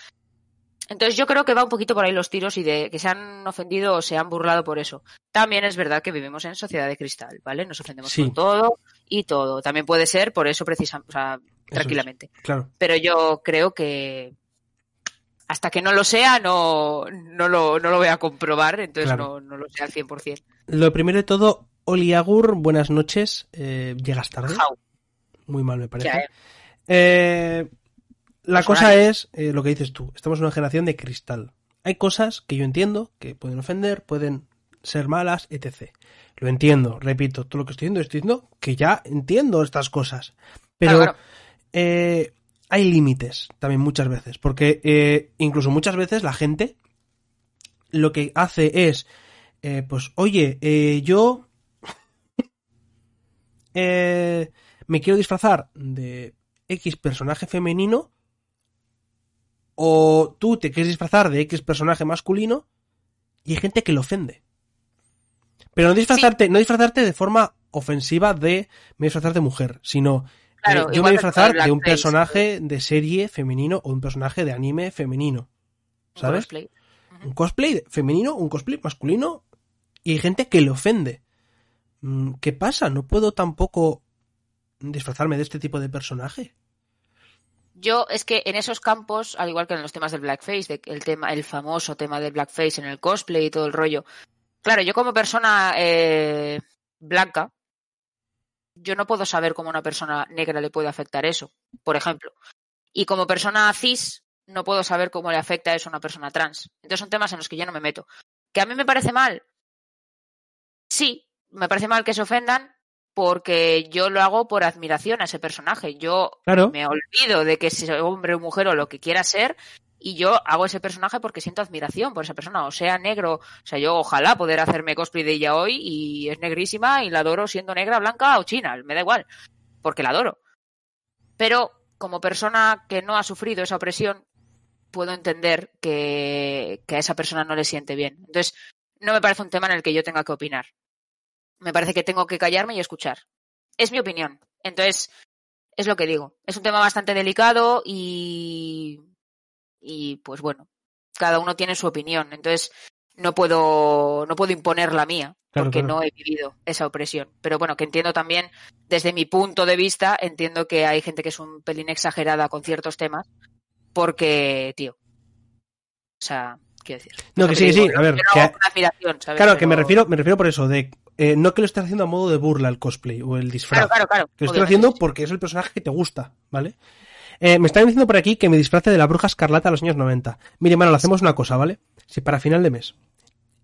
Entonces yo creo que va un poquito por ahí los tiros y de que se han ofendido o se han burlado por eso. También es verdad que vivimos en sociedad de cristal, ¿vale? Nos ofendemos Sí. por todo y todo. También puede ser por eso precisamente, o sea, es. tranquilamente. claro. Pero yo creo que hasta que no lo sea no, no, lo, no lo voy a comprobar, entonces Claro. no, no lo sé al 100%. Lo primero de todo, Oli Agur, buenas noches. eh, llegas tarde. Muy mal me parece. eh. Eh, la Los cosa es eh, lo que dices tú. Estamos en una generación de cristal. Hay cosas que yo entiendo que pueden ofender, pueden ser malas, etc. Lo entiendo, repito, todo lo que estoy diciendo, estoy diciendo que ya entiendo estas cosas. Pero Claro, claro. Eh, hay límites también muchas veces. Porque eh, incluso muchas veces la gente lo que hace es, eh, pues, oye, yo me quiero disfrazar de X personaje femenino o tú te quieres disfrazar de X personaje masculino y hay gente que lo ofende. Pero no disfrazarte, no disfrazarte de forma ofensiva de me disfrazar de mujer, sino Claro, yo me voy a disfrazar de un personaje de serie femenino o un personaje de anime femenino. ¿Sabes? cosplay. Un cosplay femenino, un cosplay masculino y hay gente que le ofende. Mm, ¿Qué pasa? No puedo tampoco disfrazarme de este tipo de personaje. Yo es que en esos campos, al igual que en los temas del blackface, de- el tema, el famoso tema del blackface en el cosplay y todo el rollo. Claro, yo como persona eh, blanca, yo no puedo saber cómo a una persona negra le puede afectar eso, por ejemplo. Y como persona cis, no puedo saber cómo le afecta eso a una persona trans. Entonces son temas en los que yo no me meto. ¿Que a mí me parece mal? Sí, me parece mal que se ofendan porque yo lo hago por admiración a ese personaje. Yo Claro. me olvido de que sea hombre o mujer o lo que quiera ser y yo hago ese personaje porque siento admiración por esa persona, o sea negro, o sea, yo ojalá poder hacerme cosplay de ella hoy y es negrísima y la adoro siendo negra, blanca o china, me da igual, porque la adoro. Pero como persona que no ha sufrido esa opresión, puedo entender que, que a esa persona no le siente bien. Entonces, no me parece un tema en el que yo tenga que opinar. Me parece que tengo que callarme y escuchar. Es mi opinión. Entonces, es lo que digo. Es un tema bastante delicado y. Y pues bueno, cada uno tiene su opinión. Entonces, no puedo, no puedo imponer la mía, Claro, porque claro. no he vivido esa opresión. Pero bueno, que entiendo también, desde mi punto de vista, entiendo que hay gente que es un pelín exagerada con ciertos temas, porque, tío. O sea, quiero decir. No, que sí, sí, a ver, que- con admiración, ¿sabes? Claro, que me refiero, me refiero por eso, de eh, no que lo estés haciendo a modo de burla el cosplay o el disfraz. Claro, claro, claro. Que lo estoy obviamente, haciendo porque es el personaje que te gusta, ¿vale? Eh, me están diciendo por aquí que me disfrace de la bruja escarlata a los años 90. Mire, mano, hacemos una cosa, ¿vale? Si para final de mes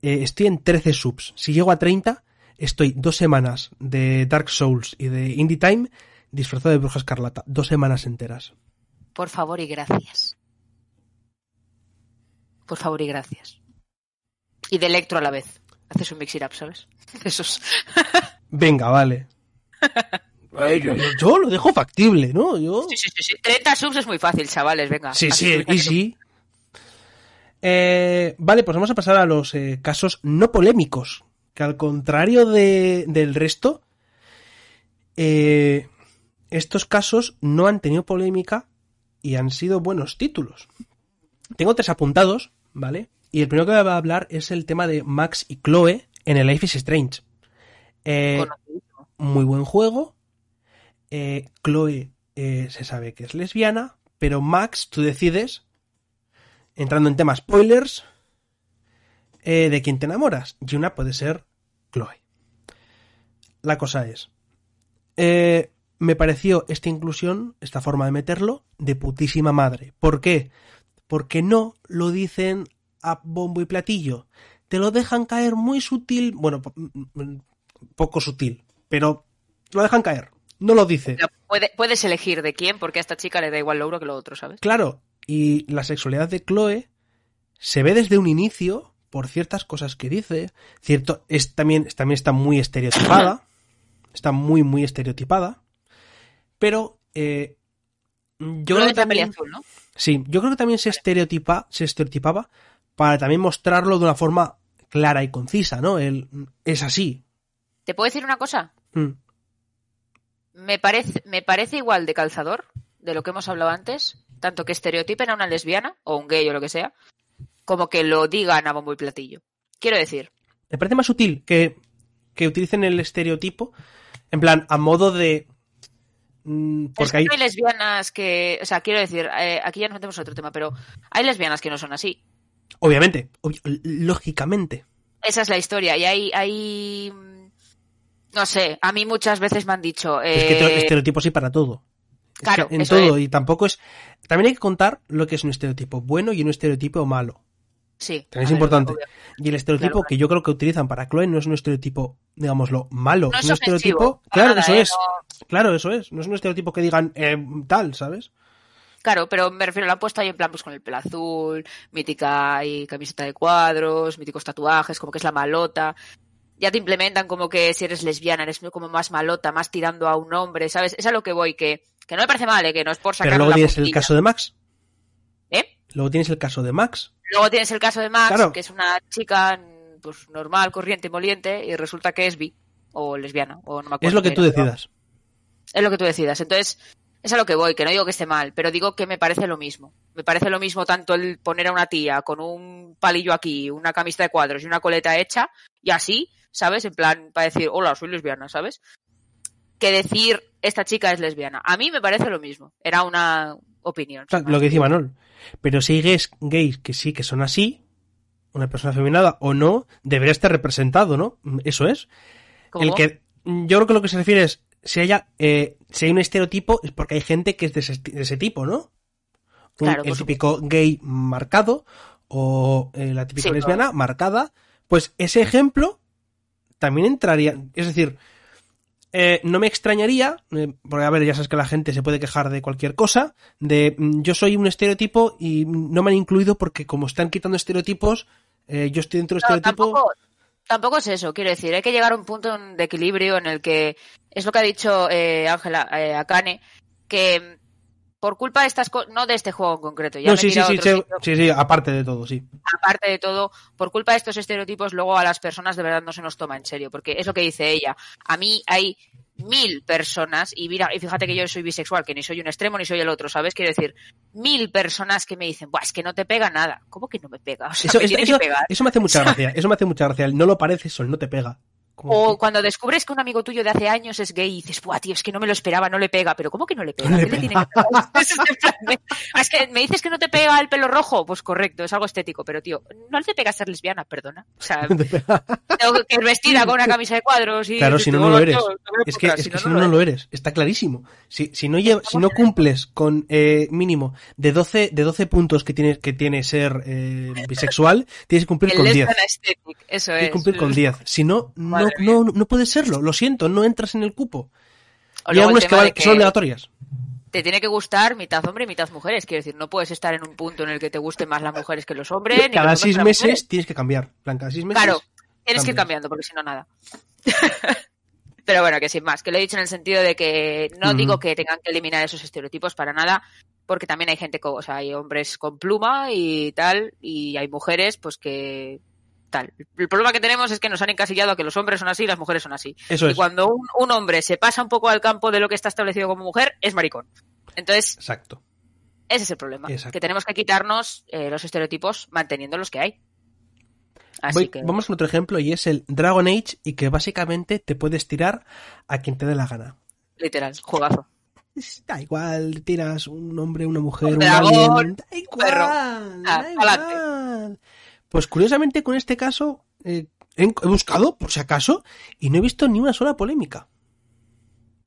eh, estoy en 13 subs, si llego a 30, estoy dos semanas de Dark Souls y de Indie Time disfrazado de bruja escarlata. Dos semanas enteras. Por favor y gracias. Por favor y gracias. Y de electro a la vez. Haces un mix it up, ¿sabes? Esos. Venga, vale. Ay, yo, yo- yo lo dejo factible, ¿no? Yo... Sí, sí, sí, sí. 30 subs es muy fácil, chavales, venga. Sí, sí, subid, y así sí. Eh, vale, pues vamos a pasar a los eh, casos no polémicos. Que al contrario de- del resto, eh, estos casos no han tenido polémica y han sido buenos títulos. Tengo tres apuntados, ¿vale? Y el primero que voy a hablar es el tema de Max y Chloe en el Life is Strange. Eh, muy buen juego. Eh, Chloe eh, se sabe que es lesbiana, pero Max, tú decides, entrando en temas spoilers, eh, de quién te enamoras. Y una puede ser Chloe. La cosa es, me pareció esta inclusión, esta forma de meterlo, de putísima madre. ¿Por qué? Porque no lo dicen a bombo y platillo. Te lo dejan caer muy sutil, bueno, po- mm, poco sutil, pero lo dejan caer. No lo dice. Puede- puedes elegir de quién, porque a esta chica le da igual lo uno que lo otro, ¿sabes? Claro, y la sexualidad de Chloe se ve desde un inicio por ciertas cosas que dice. Cierto, es también, también está muy estereotipada. Está muy, muy estereotipada. Pero eh, yo creo que también, azul, ¿no? sí, yo creo que también se estereotipa, se estereotipaba para también mostrarlo de una forma clara y concisa, ¿no? El, es así. ¿Te puedo decir una cosa? Mm. Me parece, me parece igual de calzador de lo que hemos hablado antes, tanto que estereotipen a una lesbiana o un gay o lo que sea, como que lo digan a bombo y platillo. Quiero decir, Me parece más útil que, que utilicen el estereotipo en plan a modo de... mm, es Porque que hay... lesbianas que, o sea, quiero decir, eh, aquí ya nos metemos en otro tema, pero hay lesbianas que no son así. Obviamente, obvi- lógicamente. Esa es la historia y hay, hay, no sé, a mí muchas veces me han dicho, Es que te- eh, estereotipos sí para todo. Es claro, que en eso todo, y tampoco es. También hay que contar lo que es un estereotipo bueno y un estereotipo malo. sí, También es importante. obvio. Y el estereotipo Claro, claro. que yo creo que utilizan para Chloe no es un estereotipo, digámoslo, malo. No es un ofensivo, estereotipo. Claro, nada, eso ¿eh? es. No- Claro, eso es. No es un estereotipo que digan eh, tal, ¿sabes? Claro, pero me refiero, lo han puesto ahí en plan pues con el pelo azul, mítica y camiseta de cuadros, míticos tatuajes, como que es la malota. Ya te implementan como que si eres lesbiana eres como más malota, más tirando a un hombre, ¿sabes? Es a lo que voy, que, que no me parece mal, ¿eh? que no es por sacar Pero luego la tienes el caso de Max. ¿Eh? Luego tienes el caso de Max. Luego tienes el caso de Max, Claro. que es una chica pues normal, corriente y moliente, y resulta que es bi. o lesbiana, o no me acuerdo. Es lo que tú era, pero decidas. Es lo que tú decidas. Entonces, es a lo que voy, que no digo que esté mal, pero digo que me parece lo mismo. Me parece lo mismo tanto el poner a una tía con un palillo aquí, una camisa de cuadros y una coleta hecha, y así, ¿sabes? En plan, para decir, hola, soy lesbiana, ¿sabes? Que decir, esta chica es lesbiana. A mí me parece lo mismo. Era una opinión. Lo que decía Manol. Pero si hay gays, gays que sí que son así, una persona feminada o no, debería estar representado, ¿no? Eso es. ¿Cómo? El que yo creo que lo que se refiere es si haya eh, si hay un estereotipo es porque hay gente que es de ese, de ese tipo, ¿no? Un- Claro, el típico gay marcado o eh, la típica Sí, lesbiana marcada, pues ese ejemplo también entraría, es decir, eh, no me extrañaría, eh, porque a ver, ya sabes que la gente se puede quejar de cualquier cosa, de mm, yo soy un estereotipo y no me han incluido porque como están quitando estereotipos, eh, yo estoy dentro del No, estereotipo. tampoco, tampoco es eso, quiero decir, hay que llegar a un punto de equilibrio en el que es lo que ha dicho eh, Ángela eh, Akane, que por culpa de estas cosas, no de este juego en concreto, ya No, me sí, sí, sí, sí, sí, sí, aparte de todo, sí. aparte de todo, por culpa de estos estereotipos, luego a las personas de verdad no se nos toma en serio, porque es lo que dice ella. A mí hay mil personas, y mira, y fíjate que yo soy bisexual, que ni soy un extremo ni soy el otro, ¿sabes? Quiero decir, mil personas que me dicen, Buah, es que no te pega nada. ¿Cómo que no me pega? O sea, Eso, me eso- tiene eso- que pegar. eso me hace mucha gracia, eso me hace mucha gracia. el No lo pareces o el no te pega. O que- cuando descubres que un amigo tuyo de hace años es gay y dices, buah, tío, es que no me lo esperaba, no le pega. Pero ¿cómo que no le pega? No le ¿Qué le tiene que? Es "Ah, es que me dices que no te pega el pelo rojo. Pues correcto, es algo estético. Pero, tío, no te pega ser lesbiana, perdona. O sea, tengo que ir vestida con una camisa de cuadros y... Claro, si no, no lo eres. Es que, putar, es que si no, no lo eres. Está clarísimo. Si, si no lleva, si no cumples con eh, mínimo de 12, de 12 puntos que tiene, que tiene ser eh, bisexual, tienes que cumplir El con 10. lesbian aesthetic, eso Tienes es. que cumplir con 10. Si no, no, No, no puedes serlo. Lo siento, no entras en el cupo. O Y algunos que, son obligatorias. te tiene que gustar mitad hombre y mitad mujeres. Quiero decir, no puedes estar en un punto en el que te gusten más las mujeres que los hombres. ni Cada los seis meses mujeres. tienes que cambiar. Plan, cada seis meses. Claro, tienes que ir cambiando, porque si no, nada. Pero bueno, que sin más, que lo he dicho en el sentido de que no digo que tengan que eliminar esos estereotipos para nada, porque también hay gente, con, o sea, hay hombres con pluma y tal, y hay mujeres, pues que tal. El problema que tenemos es que nos han encasillado a que los hombres son así y las mujeres son así. Eso Y es. cuando un, un hombre se pasa un poco al campo de lo que está establecido como mujer, es maricón. Entonces, Exacto. ese es el problema. Exacto. Que tenemos que quitarnos eh, los estereotipos manteniendo los que hay. Así Voy- que, Vamos con otro ejemplo y es el Dragon Age y que básicamente te puedes tirar a quien te dé la gana. literal, juegazo. Es- Da igual, tiras un hombre, una mujer, Un dragón, alien, da igual, da Ah, igual. Pues curiosamente con este caso eh, he, buscado, por si acaso, y no he visto ni una sola polémica.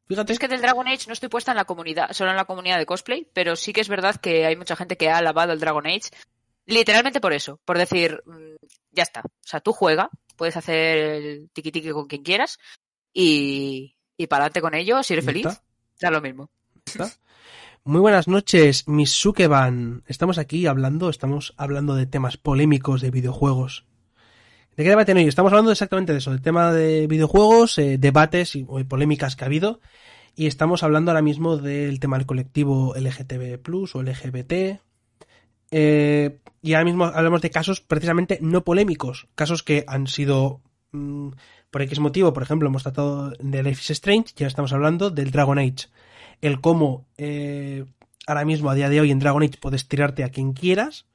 Fíjate, Es que del Dragon Age no estoy puesta en la comunidad, solo en la comunidad de cosplay, pero sí que es verdad que hay mucha gente que ha alabado el Dragon Age literalmente por eso, por decir, mm, ya está. O sea, tú juega, puedes hacer el tiki tiki con quien quieras y, y para adelante con ello, si eres feliz, da lo mismo. ¿está? Muy buenas noches, mis Sukeban. Estamos aquí hablando, estamos hablando de temas polémicos de videojuegos. ¿De qué debate hoy? Estamos hablando exactamente de eso, del tema de videojuegos, eh, debates y o polémicas que ha habido. Y estamos hablando ahora mismo del tema del colectivo LGTB o LGBT. Eh, y ahora mismo hablamos de casos precisamente no polémicos, casos que han sido mm, por X motivo, por ejemplo, hemos tratado de Life is Strange, ya estamos hablando del Dragon Age. El cómo eh, ahora mismo, a día de hoy, en Dragon Age puedes tirarte a quien quieras,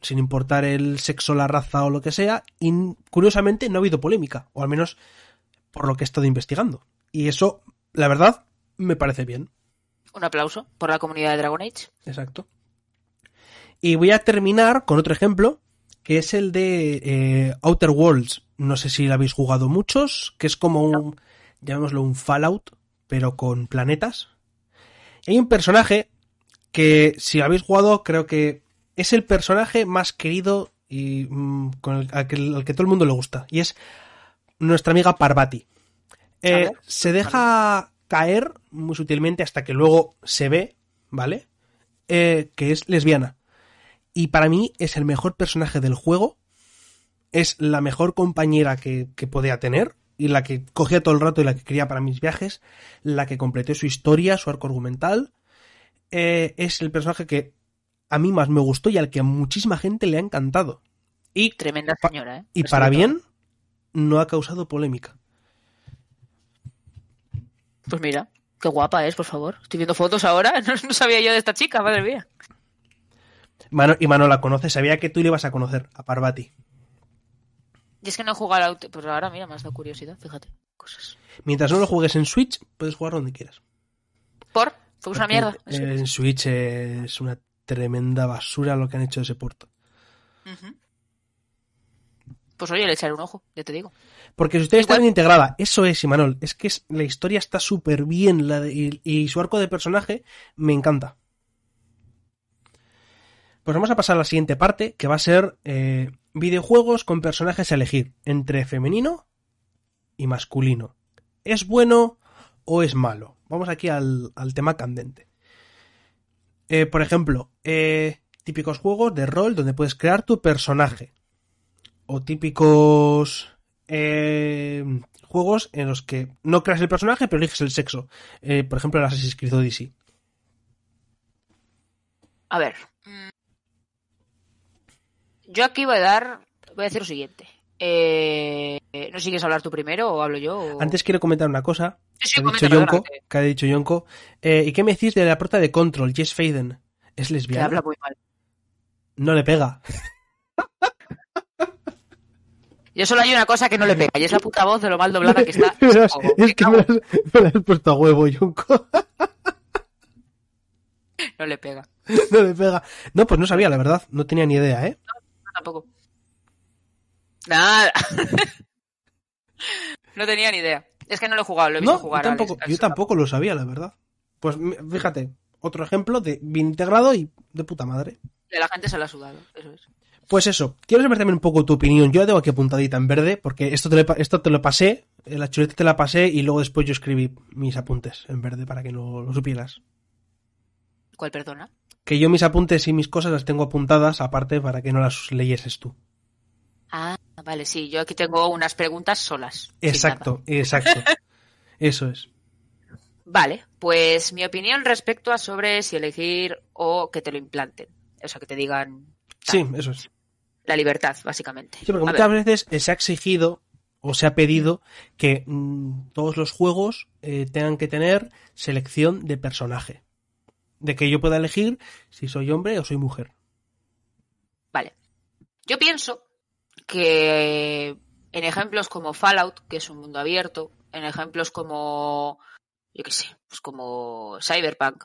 sin importar el sexo, la raza o lo que sea, y curiosamente no ha habido polémica, o al menos por lo que he estado investigando. Y eso, la verdad, me parece bien. Un aplauso por la comunidad de Dragon Age. Exacto. Y voy a terminar con otro ejemplo, que es el de eh, Outer Worlds. No sé si lo habéis jugado muchos, que es como un, llamémoslo un Fallout, pero con planetas. Hay un personaje que, si lo habéis jugado, creo que es el personaje más querido y mm, con el, al, que, al que todo el mundo le gusta. Y es nuestra amiga Parvati. Eh, ver. se deja caer muy sutilmente hasta que luego se ve, ¿vale? Eh, que es lesbiana. Y para mí es el mejor personaje del juego. Es la mejor compañera que, que podía tener. Y la que cogía todo el rato y la que quería para mis viajes. La que completé su historia, su arco argumental. Eh, es el personaje que a mí más me gustó y al que a muchísima gente le ha encantado. Y, Tremenda señora, ¿eh? y para todo. bien, no ha causado polémica. Pues mira, qué guapa es, por favor. Estoy viendo fotos ahora. No, no sabía yo de esta chica, madre mía. Mano, y Mano la conoce, sabía que tú le ibas a conocer, a Parvati. Y es que no he jugado al... Pues ahora, mira, me has dado curiosidad, fíjate. Cosas. Mientras no lo juegues en Switch, puedes jugar donde quieras. ¿Por? Fue una mierda. En Switch es una tremenda basura lo que han hecho de ese puerto. Pues oye, le echaré un ojo, ya te digo. Porque si usted está bien integrada, eso es, Imanol, es que es- la historia está súper bien la de- y, y su arco de personaje me encanta. Pues vamos a pasar a la siguiente parte, que va a ser eh, videojuegos con personajes a elegir entre femenino y masculino. ¿Es bueno o es malo? Vamos aquí al, al tema candente. Eh, por ejemplo, eh, típicos juegos de rol donde puedes crear tu personaje. O típicos juegos en los que no creas el personaje, pero eliges el sexo. Por ejemplo, el Assassin's Creed Odyssey. A ver. Yo aquí voy a dar. Voy a decir lo siguiente. Eh, no sé si quieres hablar tú primero o hablo yo. o- Antes quiero comentar una cosa Sí, que ha Yonko. que- ha dicho Yonko. Eh, ¿Y qué me decís de la prota de Control, Jess Faden? ¿Es lesbiana? habla muy mal. No le pega. Yo solo hay una cosa que no le pega y es la puta voz de lo mal doblada que está. Verás, Oh, es que me la, has, me la has puesto a huevo, Yonko. No le pega. no le pega. No, pues no sabía, la verdad. No tenía ni idea, ¿eh? No, tampoco. Nada. no tenía ni idea. Es que no lo he jugado, lo he visto No, yo jugar. tampoco, Alex, yo tampoco lo sabía, la verdad. Pues fíjate, otro ejemplo de bien integrado y de puta madre. Que la gente se lo ha sudado, eso es. Pues eso, quiero saber también un poco tu opinión. Yo la tengo aquí apuntadita en verde, porque esto te lo, esto te lo pasé, eh, la chuleta te la pasé y luego después yo escribí mis apuntes en verde para que no lo supieras. ¿Cuál perdona? Que yo mis apuntes y mis cosas las tengo apuntadas aparte para que no las leyeses tú. Ah, vale, sí, yo aquí tengo unas preguntas solas. Exacto, exacto. Eso es. Vale, pues mi opinión respecto a sobre si elegir o que te lo implanten. O sea, que te digan Sí, eso es. la libertad, básicamente. Sí, porque A muchas ver, veces se ha exigido o se ha pedido que mm, todos los juegos eh, tengan que tener selección de personaje. De que yo pueda elegir si soy hombre o soy mujer. Vale. Yo pienso que en ejemplos como Fallout, que es un mundo abierto, en ejemplos como, yo qué sé, pues como Cyberpunk,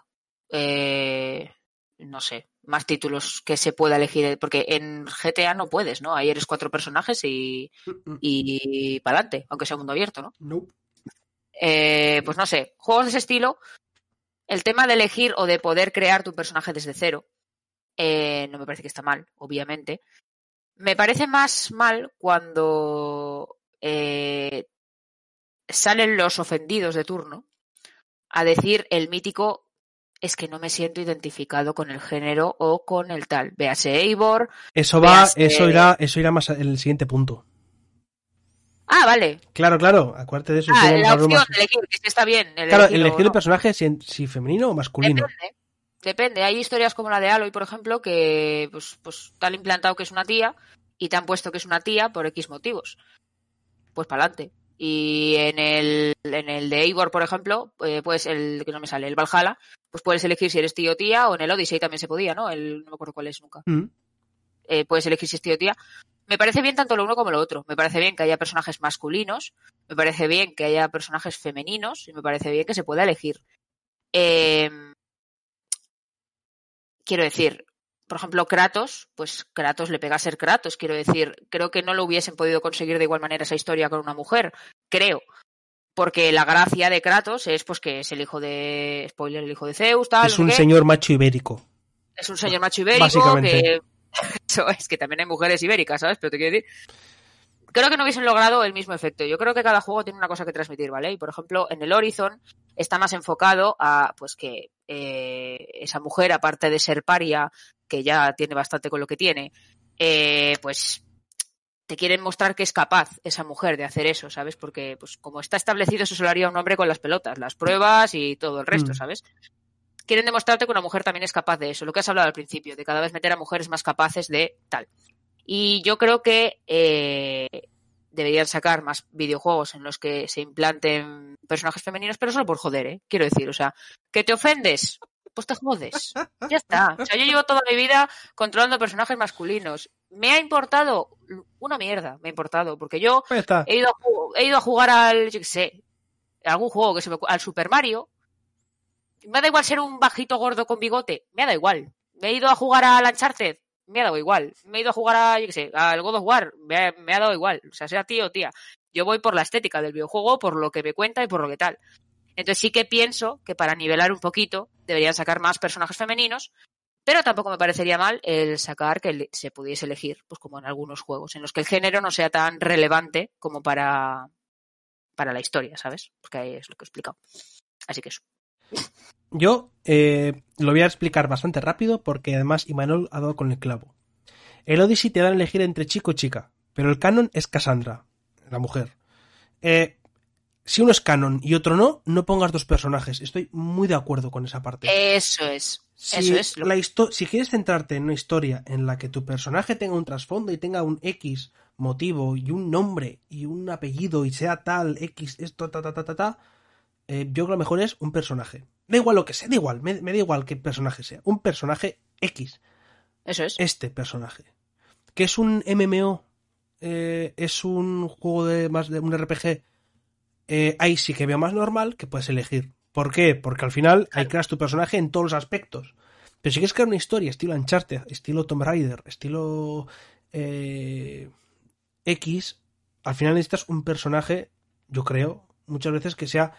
eh, no sé, más títulos que se pueda elegir, porque en GTA no puedes, ¿no? Ahí eres cuatro personajes y, y para adelante, aunque sea mundo abierto, ¿no? Nope. Eh, pues no sé, juegos de ese estilo, el tema de elegir o de poder crear tu personaje desde cero, eh, no me parece que está mal, obviamente. Me parece más mal cuando eh, salen los ofendidos de turno a decir el mítico es que no me siento identificado con el género o con el tal. Véase Eivor. Eso va, eso irá, eso irá más en el siguiente punto. Ah, vale. Claro, claro, acuérdate de eso. Ah, la opción más- de elegir, que está bien. Claro, elegir el no. personaje si, si femenino o masculino. Depende. Depende. Hay historias como la de Aloy, por ejemplo, que pues, pues te han implantado que es una tía y te han puesto que es una tía por X motivos. Pues para adelante. Y en el, en el de Eivor, por ejemplo, eh, pues el que no me sale, el Valhalla, pues puedes elegir si eres tío o tía, o en el Odyssey también se podía, ¿no? El, no me acuerdo cuál es nunca. Mm. Eh, puedes elegir si es tío o tía. Me parece bien tanto lo uno como lo otro. Me parece bien que haya personajes masculinos, me parece bien que haya personajes femeninos y me parece bien que se pueda elegir. Eh, quiero decir, por ejemplo, Kratos, pues Kratos le pega a ser Kratos, quiero decir, creo que no lo hubiesen podido conseguir de igual manera esa historia con una mujer, creo. Porque la gracia de Kratos es pues que es el hijo de spoiler, el hijo de Zeus, tal, Es un qué. señor macho ibérico. es un señor macho ibérico Básicamente. que eso es que también hay mujeres ibéricas, ¿sabes? Pero te quiero decir creo que no hubiesen logrado el mismo efecto. Yo creo que cada juego tiene una cosa que transmitir, ¿vale? Y por ejemplo, en el Horizon está más enfocado a pues que eh, esa mujer, aparte de ser paria, que ya tiene bastante con lo que tiene, eh, pues te quieren mostrar que es capaz esa mujer de hacer eso, ¿sabes? Porque, pues, como está establecido, eso se lo haría un hombre con las pelotas, las pruebas y todo el resto, Mm. ¿sabes? Quieren demostrarte que una mujer también es capaz de eso, lo que has hablado al principio, de cada vez meter a mujeres más capaces de tal. Y yo creo que eh, deberían sacar más videojuegos en los que se implanten personajes femeninos, pero solo por joder, ¿eh? Quiero decir, o sea, que te ofendes, pues te jodes. Ya está. O sea, yo llevo toda mi vida controlando personajes masculinos. Me ha importado una mierda, me ha importado, porque yo he ido, a, he ido a jugar al, yo qué sé, algún juego que se me, al Super Mario. Me da igual ser un bajito gordo con bigote, me da igual. Me he ido a jugar al Uncharted, me ha dado igual. Me he ido a jugar a, yo qué sé, al God of War, me ha, me ha dado igual. O sea, sea tío o tía. Yo voy por la estética del videojuego, por lo que me cuenta y por lo que tal. Entonces sí que pienso que para nivelar un poquito deberían sacar más personajes femeninos, pero tampoco me parecería mal el sacar que se pudiese elegir, pues como en algunos juegos, en los que el género no sea tan relevante como para, para la historia, ¿sabes? Porque ahí es lo que he explicado. Así que eso. Yo eh, lo voy a explicar bastante rápido porque además Imanol ha dado con el clavo. El Odyssey te da a elegir entre chico y chica, pero el canon es Cassandra, la mujer. Eh, si uno es canon y otro no, no pongas dos personajes. Estoy muy de acuerdo con esa parte. Eso es. Si, Eso es. La si quieres centrarte en una historia en la que tu personaje tenga un trasfondo y tenga un X motivo y un nombre y un apellido y sea tal X, esto, ta, ta, ta, ta, ta, eh, yo creo que lo mejor es un personaje. Da igual lo que sea, da igual, me, me da igual qué personaje sea. Un personaje X, Eso es. este personaje. Que es un MMO, eh, es un juego de más de un RPG. eh, ahí sí que veo más normal que puedes elegir. ¿Por qué? Porque al final Claro. creas tu personaje en todos los aspectos. Pero si quieres crear una historia estilo Uncharted, estilo Tomb Raider, estilo eh, X, al final necesitas un personaje, yo creo, muchas veces que sea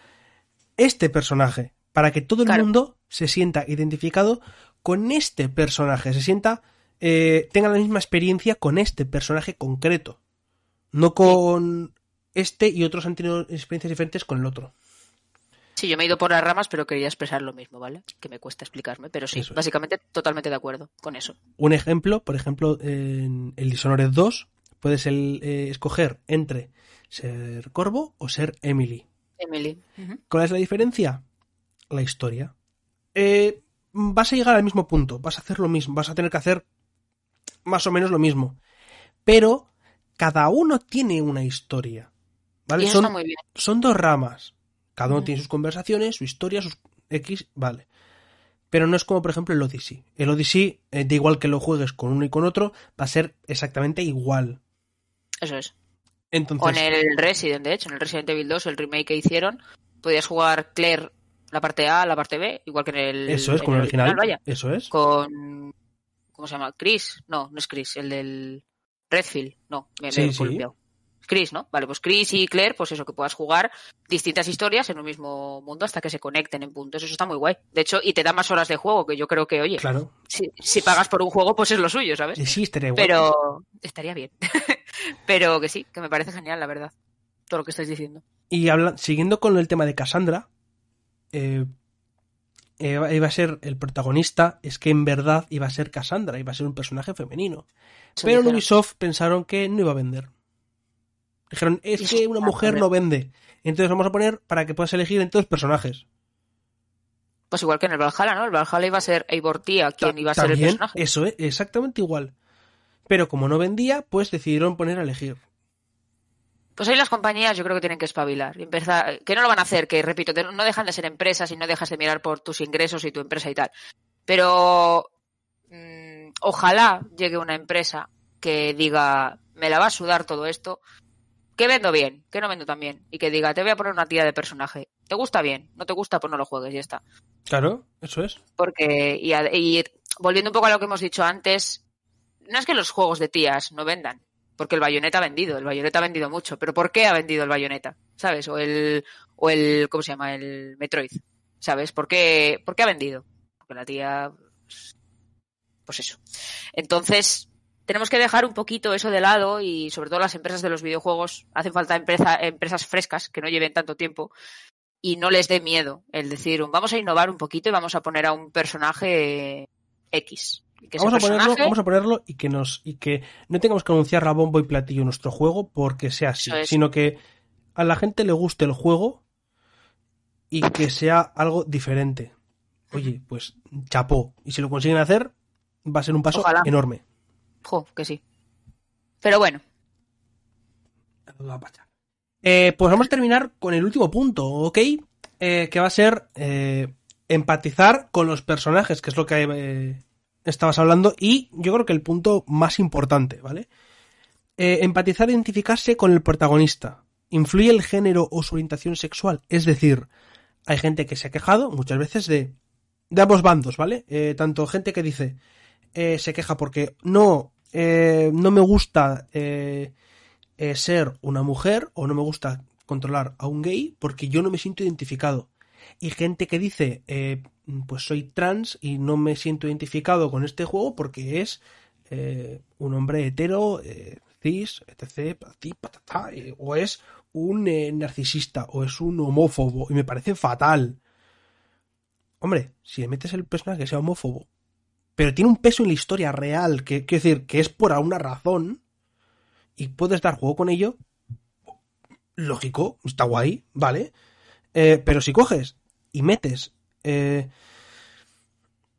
este personaje, para que todo el Claro. mundo se sienta identificado con este personaje, se sienta, eh, tenga la misma experiencia con este personaje concreto, no con este y otros han tenido experiencias diferentes con el otro. Sí, yo me he ido por las ramas, pero quería expresar lo mismo, ¿vale? Que me cuesta explicarme, pero sí, es. básicamente totalmente de acuerdo con eso. Un ejemplo, por ejemplo, en el Dishonored 2 puedes el- eh, escoger entre ser Corvo o ser Emily. Emily. ¿Cuál es la diferencia? La historia. Eh, vas a llegar al mismo punto, vas a hacer lo mismo, vas a tener que hacer más o menos lo mismo. Pero cada uno tiene una historia. ¿Vale? Y eso Son, está muy bien. son dos ramas. Cada uno tiene sus conversaciones, su historia, sus X, vale. Pero no es como, por ejemplo, el Odyssey. El Odyssey, eh, da igual que lo juegues con uno y con otro, va a ser exactamente igual. Eso es. Entonces, O en el Resident, de hecho, en el Resident Evil 2, el remake que hicieron, podías jugar Claire la parte A, la parte B, igual que en el, eso es, con el original. vaya. Eso es. Con. ¿Cómo se llama? Chris. No, no es Chris, el del Redfield. No, me, he sí. Chris, ¿no? Vale, pues Chris y Claire, pues eso, que puedas jugar distintas historias en un mismo mundo hasta que se conecten en puntos. Eso está muy guay. De hecho, y te da más horas de juego, que yo creo que, oye, Claro. si, si pagas por un juego, pues es lo suyo, ¿sabes? Sí, sí, estaría igual. Pero estaría bien. Pero que sí, que me parece genial, la verdad. Todo lo que estáis diciendo. Y habla- siguiendo con el tema de Cassandra, eh, eh, iba a ser el protagonista, es que en verdad iba a ser Cassandra, iba a ser un personaje femenino. Pero en. Ubisoft pensaron que no iba a vender. Dijeron, es que una mujer no vende. Entonces vamos a poner para que puedas elegir entre dos personajes. Pues igual que en el Valhalla, ¿no? El Valhalla iba a ser Eivor Tía quien iba a ser el personaje. eso es exactamente igual. Pero como no vendía, pues decidieron poner a elegir. Pues ahí las compañías yo creo que tienen que espabilar. y empezar- que no lo van a hacer, que repito, no dejan de ser empresas y no dejas de mirar por tus ingresos y tu empresa y tal. Pero mm, ojalá llegue una empresa que diga, me la va a sudar todo esto, que vendo bien, que no vendo tan bien, y que diga, te voy a poner una tía de personaje. ¿Te gusta bien? ¿No te gusta? Pues no lo juegues y ya está. Claro, eso es. Porque, y volviendo un poco a lo que hemos dicho antes, no es que los juegos de tías no vendan, porque el Bayonetta ha vendido, el Bayonetta ha vendido mucho, pero ¿por qué ha vendido el Bayonetta? ¿Sabes? O el, o el, ¿cómo se llama? El Metroid, ¿sabes? ¿Por qué, por qué ha vendido? Porque la tía, pues, pues eso. Entonces, tenemos que dejar un poquito eso de lado y sobre todo las empresas de los videojuegos, hacen falta empresa- empresas frescas que no lleven tanto tiempo y no les dé miedo el decir, vamos a innovar un poquito y vamos a poner a un personaje X. Que Vamos a ponerlo, vamos a ponerlo y que nos y que no tengamos que anunciar a bombo y platillo nuestro juego porque sea así, es. sino que a la gente le guste el juego y que sea algo diferente. Oye, pues chapó. Y si lo consiguen hacer, va a ser un paso Ojalá. enorme. Jo, que sí. Pero bueno, Eh, pues vamos a terminar con el último punto, ¿ok? Eh, que va a ser eh, empatizar con los personajes, que es lo que estabas hablando, y yo creo que el punto más importante, ¿vale? Eh, empatizar e identificarse con el protagonista. ¿Influye el género o su orientación sexual? Es decir, hay gente que se ha quejado muchas veces de, de ambos bandos, ¿vale? Eh, tanto gente que dice, eh, se queja porque no, eh, no me gusta ser una mujer o no me gusta controlar a un gay porque yo no me siento identificado. Y gente que dice, eh, pues soy trans y no me siento identificado con este juego porque es eh, un hombre hetero, eh, cis, etc. o es un eh, narcisista o es un homófobo y me parece fatal. Hombre, si le metes el personaje que sea homófobo, pero tiene un peso en la historia real, que quiero decir que es por alguna razón y puedes dar juego con ello, lógico, está guay, ¿vale? Eh, pero si coges y metes eh,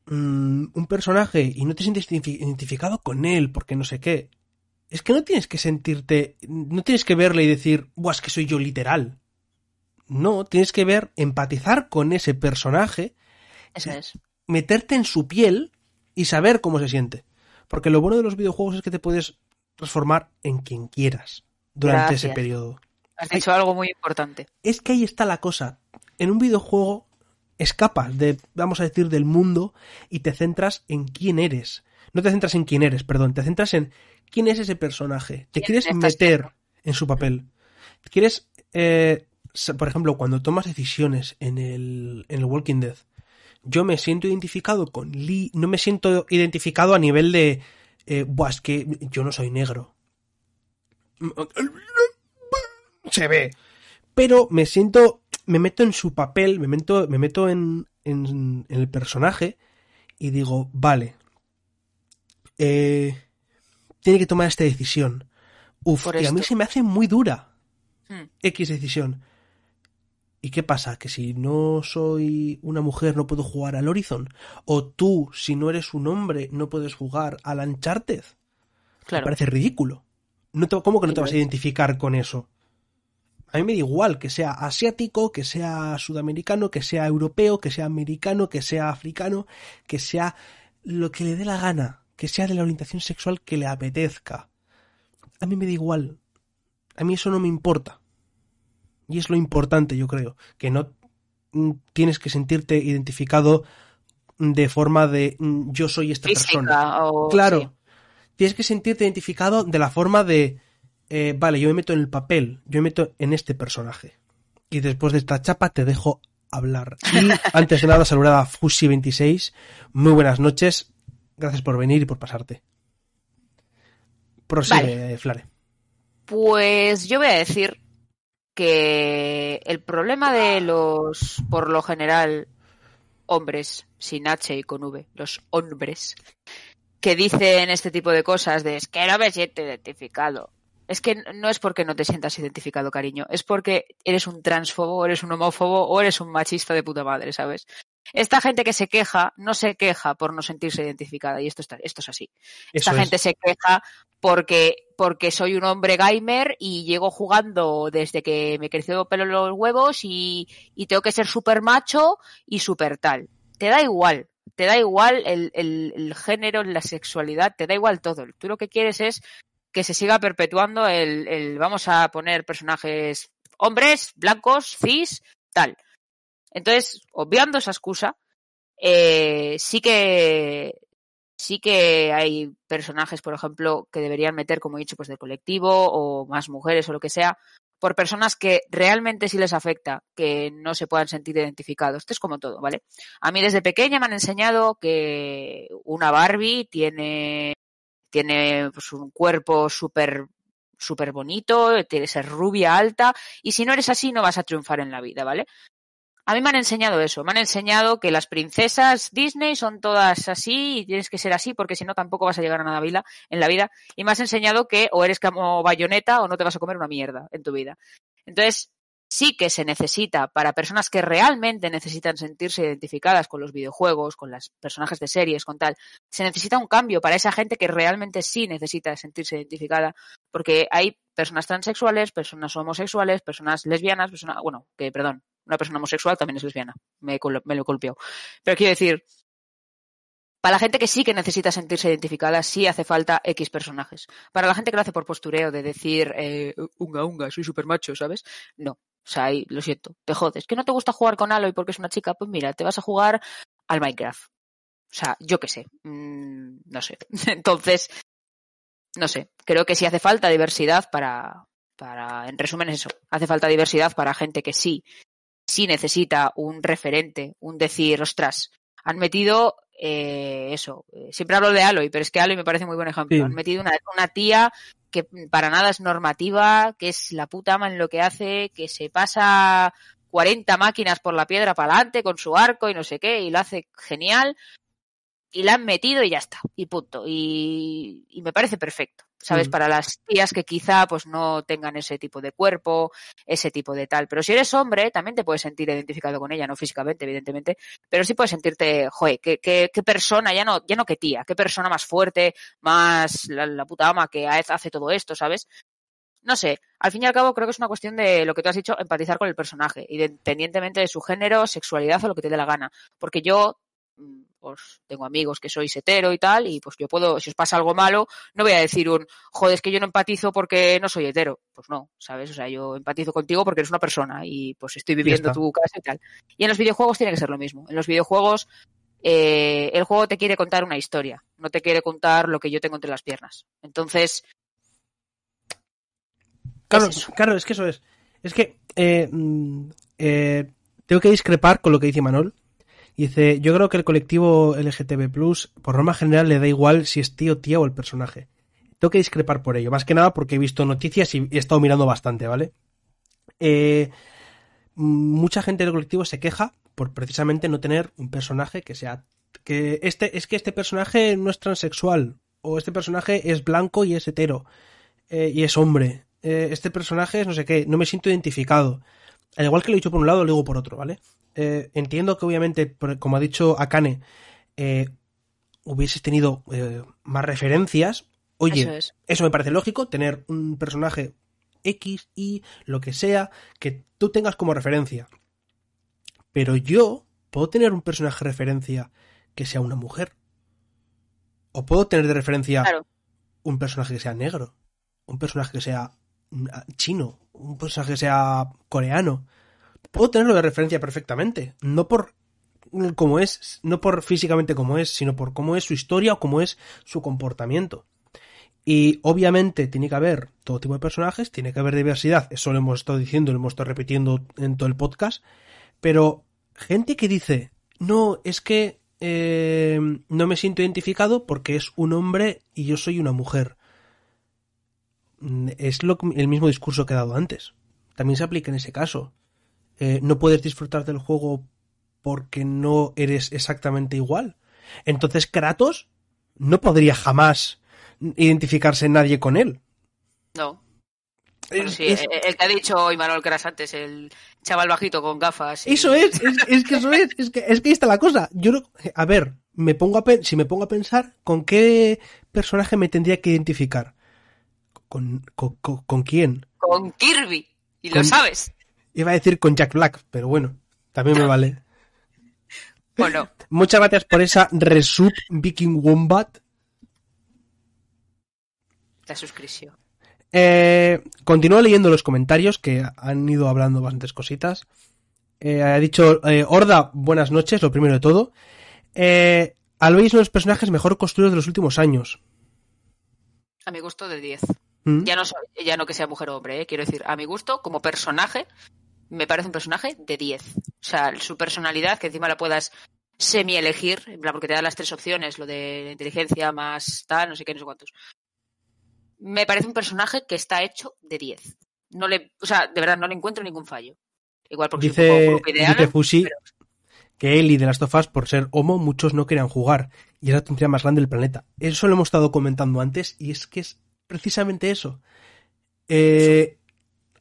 mm, un personaje y no te sientes identifi- identificado con él porque no sé qué, es que no tienes que sentirte, no tienes que verle y decir, Buah, es que soy yo literal. No, tienes que ver, empatizar con ese personaje, Eso es. meterte en su piel y saber cómo se siente. Porque lo bueno de los videojuegos es que te puedes transformar en quien quieras durante ese periodo. Has dicho algo muy importante. Es que ahí está la cosa. En un videojuego escapas de, vamos a decir, del mundo y te centras en quién eres. No te centras en quién eres, perdón, te centras en quién es ese personaje. Te ¿Quién quieres meter en su papel. Quieres, eh, por ejemplo, cuando tomas decisiones en el, en el Walking Dead, yo me siento identificado con Lee, no me siento identificado a nivel de, eh, Buah, es que yo no soy negro. Se ve. Pero me siento, me meto en su papel, me meto, me meto en, en, en el personaje y digo, vale, eh, tiene que tomar esta decisión. Uf, y a mí se me hace muy dura. Hmm. X decisión. ¿Y qué pasa? ¿Que si no soy una mujer no puedo jugar al Horizon? ¿O tú, si no eres un hombre, no puedes jugar al Uncharted? Me parece ridículo. No te- ¿Cómo que no te vas a identificar con eso? A mí me da igual que sea asiático, que sea sudamericano, que sea europeo, que sea americano, que sea africano, que sea lo que le dé la gana, que sea de la orientación sexual que le apetezca. A mí me da igual. A mí eso no me importa. Y es lo importante, yo creo, que no mm, tienes que sentirte identificado de forma de mm, yo soy esta persona. O... Claro. sí. Tienes que sentirte identificado de la forma de, eh, vale, yo me meto en el papel, yo me meto en este personaje. Y después de esta chapa te dejo hablar. Y antes de nada, saludar a Fusi26. Muy buenas noches. Gracias por venir y por pasarte. Prosigue, Flare. Pues yo voy a decir que el problema de los, por lo general, hombres, sin H y con V, los hombres, que dicen este tipo de cosas de es que no me siento identificado. Es que no es porque no te sientas identificado, cariño, es porque eres un transfobo, o eres un homófobo o eres un machista de puta madre, ¿sabes? Esta gente que se queja no se queja por no sentirse identificada y esto, está, esto es así. Eso Esta es. gente se queja porque, porque soy un hombre gamer y llego jugando desde que me creció pelo en los huevos y, y tengo que ser súper macho y súper tal. Te da igual, te da igual el, el, el género, la sexualidad, te da igual todo. Tú lo que quieres es que se siga perpetuando el, el vamos a poner personajes hombres, blancos, cis, tal. Entonces, obviando esa excusa, eh, sí que sí que hay personajes, por ejemplo, que deberían meter, como he dicho, pues del colectivo o más mujeres o lo que sea, por personas que realmente sí les afecta que no se puedan sentir identificados. Esto es como todo, ¿vale? A mí desde pequeña me han enseñado que una Barbie tiene, tiene pues, un cuerpo súper súper bonito, tiene que ser rubia, alta, y si no eres así no vas a triunfar en la vida, ¿vale? A mí me han enseñado eso, me han enseñado que las princesas Disney son todas así y tienes que ser así porque si no tampoco vas a llegar a nada en la vida. Y me has enseñado que o eres como bayoneta o no te vas a comer una mierda en tu vida. Entonces, sí que se necesita para personas que realmente necesitan sentirse identificadas con los videojuegos, con los personajes de series, con tal, se necesita un cambio para esa gente que realmente sí necesita sentirse identificada, porque hay personas transexuales, personas homosexuales, personas lesbianas, personas, bueno, que perdón, una persona homosexual también es lesbiana, me, lo colpeado. Pero quiero decir, para la gente que sí que necesita sentirse identificada, sí hace falta X personajes. Para la gente que lo hace por postureo, de decir, eh, unga, unga, soy super macho, ¿sabes? No. O sea, ahí, lo siento, te jodes. ¿Que no te gusta jugar con Aloy porque es una chica? Pues mira, te vas a jugar al Minecraft. O sea, yo qué sé. Mm, no sé. Entonces, no sé. Creo que sí hace falta diversidad para, para, en resumen es eso. Hace falta diversidad para gente que sí, sí necesita un referente, un decir, ostras, han metido eh, eso, eh, siempre hablo de Aloy, pero es que Aloy me parece muy buen ejemplo. Han metido una, una, tía que para nada es normativa, que es la puta ama en lo que hace, que se pasa 40 máquinas por la piedra para adelante con su arco y no sé qué, y lo hace genial, y la han metido y ya está, y punto. Y, y me parece perfecto. ¿sabes? Mm. Para las tías que quizá pues no tengan ese tipo de cuerpo, ese tipo de tal. Pero si eres hombre, también te puedes sentir identificado con ella, no físicamente, evidentemente, pero sí puedes sentirte, joder, qué, qué, qué persona, ya no, ya no que tía, qué persona más fuerte, más la, la puta ama que hace todo esto, ¿sabes? no sé, al fin y al cabo creo que es una cuestión de lo que tú has dicho, empatizar con el personaje, independientemente de su género, sexualidad o lo que te dé la gana. Porque yo Mm, pues tengo amigos que sois hetero y tal, y pues yo puedo, si os pasa algo malo, no voy a decir un, joder, es que yo no empatizo porque no soy hetero. Pues no, ¿sabes? O sea, yo empatizo contigo porque eres una persona y pues estoy viviendo tu casa y tal. Y en los videojuegos tiene que ser lo mismo. En los videojuegos, eh, el juego te quiere contar una historia, no te quiere contar lo que yo tengo entre las piernas. Entonces. Claro, es claro, es que eso es. Es que eh, mm, eh, tengo que discrepar con lo que dice Manol Dice, yo creo que el colectivo LGTB por norma general, le da igual si es tío, tía o el personaje. Tengo que discrepar por ello, más que nada porque he visto noticias y he estado mirando bastante, ¿vale? Eh, mucha gente del colectivo se queja por precisamente no tener un personaje que sea que este es que este personaje no es transexual o este personaje es blanco y es hetero eh, y es hombre eh, este personaje es no sé qué no me siento identificado al igual que lo he dicho por un lado lo digo por otro vale eh, entiendo que obviamente, como ha dicho Akane, eh, hubieses tenido eh, más referencias. Oye, eso, me parece lógico, tener un personaje X, Y, lo que sea, que tú tengas como referencia. Pero yo puedo tener un personaje referencia que sea una mujer. O puedo tener de referencia un personaje que sea negro, un personaje que sea mm, chino, un personaje sea coreano puedo tenerlo de referencia perfectamente. No por cómo es, no por físicamente como es, sino por cómo es su historia o cómo es su comportamiento. Y obviamente tiene que haber todo tipo de personajes, tiene que haber diversidad, eso lo hemos estado diciendo, lo hemos estado repitiendo en todo el podcast, pero gente que dice, no, es que eh, no me siento identificado porque es un hombre y yo soy una mujer. Es lo, el mismo discurso que he dado antes. También se aplica en ese caso. Eh, no puedes disfrutar del juego porque no eres exactamente igual. Entonces Kratos no podría jamás identificarse nadie con él. No. sí, el, que ha dicho Imanol Kras antes, el chaval bajito con gafas. Eso es, es, que eso es, es que, es que ahí está la cosa. Yo, a ver, me pongo a si me pongo a pensar, ¿con qué personaje me tendría que identificar? ¿Con, con, quién? Con Kirby, y lo sabes. Iba a decir con Jack Black, pero bueno, también me vale. Bueno. Muchas gracias por esa resub Viking Wombat. La suscripción. Eh, continúo leyendo los comentarios que han ido hablando bastantes cositas. Eh, ha dicho eh, Horda, buenas noches, lo primero de todo. Eh, Aloy los personajes mejor construidos de los últimos años. A mi gusto de 10. ¿Mm? Ya, no ya no que sea mujer o hombre, quiero decir, a mi gusto, como personaje, me parece un personaje de 10. O sea, su personalidad, que encima la puedas semi-elegir, en plan, porque te da las tres opciones, lo de inteligencia más tal, no sé qué, no sé cuántos. Me parece un personaje que está hecho de 10. No le, o sea, de verdad, no le encuentro ningún fallo. Igual porque dice, dice Fusi que él y de las tofas, por ser homo, muchos no querían jugar. Y es la tontería más grande del planeta. Eso lo hemos estado comentando antes, y es que es precisamente eso. Eh,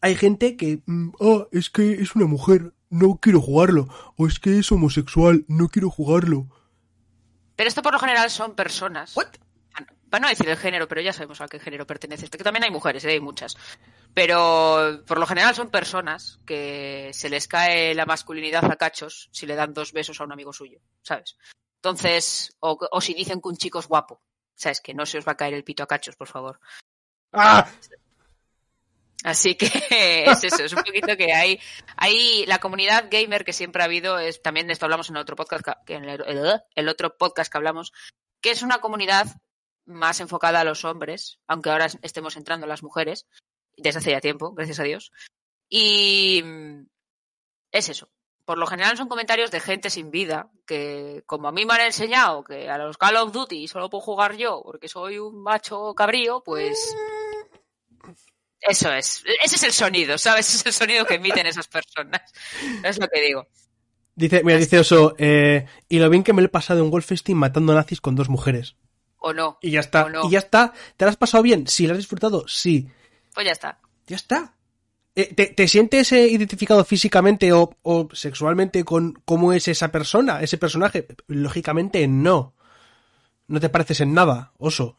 hay gente que, ah, es que es una mujer, no quiero jugarlo. O es que es homosexual, no quiero jugarlo. Pero esto por lo general son personas. para no decir el género, pero ya sabemos a qué género pertenece, que también hay mujeres, ¿eh? hay muchas, pero por lo general son personas que se les cae la masculinidad a cachos si le dan dos besos a un amigo suyo, ¿sabes? Entonces, o, o si dicen que un chico es guapo, ¿sabes? Que no se os va a caer el pito a cachos, por favor. ¡Ah! Así que es eso, es un poquito que hay, hay la comunidad gamer que siempre ha habido, es también de esto hablamos en otro podcast, que en el, el- el otro podcast que hablamos, que es una comunidad más enfocada a los hombres, aunque ahora estemos entrando las mujeres, desde hace ya tiempo, gracias a Dios. Y mm, es eso. Por lo general son comentarios de gente sin vida, que como a mí me han enseñado que a los Call of Duty solo puedo jugar yo porque soy un macho cabrío, pues eso es. Ese es el sonido, ¿sabes? Ese es el sonido que emiten esas personas. Es lo que digo. Dice, mira, dice Oso, eh, y lo bien que me lo he pasado en Wolfenstein matando nazis con dos mujeres. O no. Y ya está, no. y ya está. ¿Te lo has pasado bien? Sí, ¿lo has disfrutado? Sí. Pues ya está. Ya está. Eh, ¿Te, te sientes eh, identificado físicamente o, o sexualmente con cómo es esa persona, ese personaje? Lógicamente no. No te pareces en nada, oso.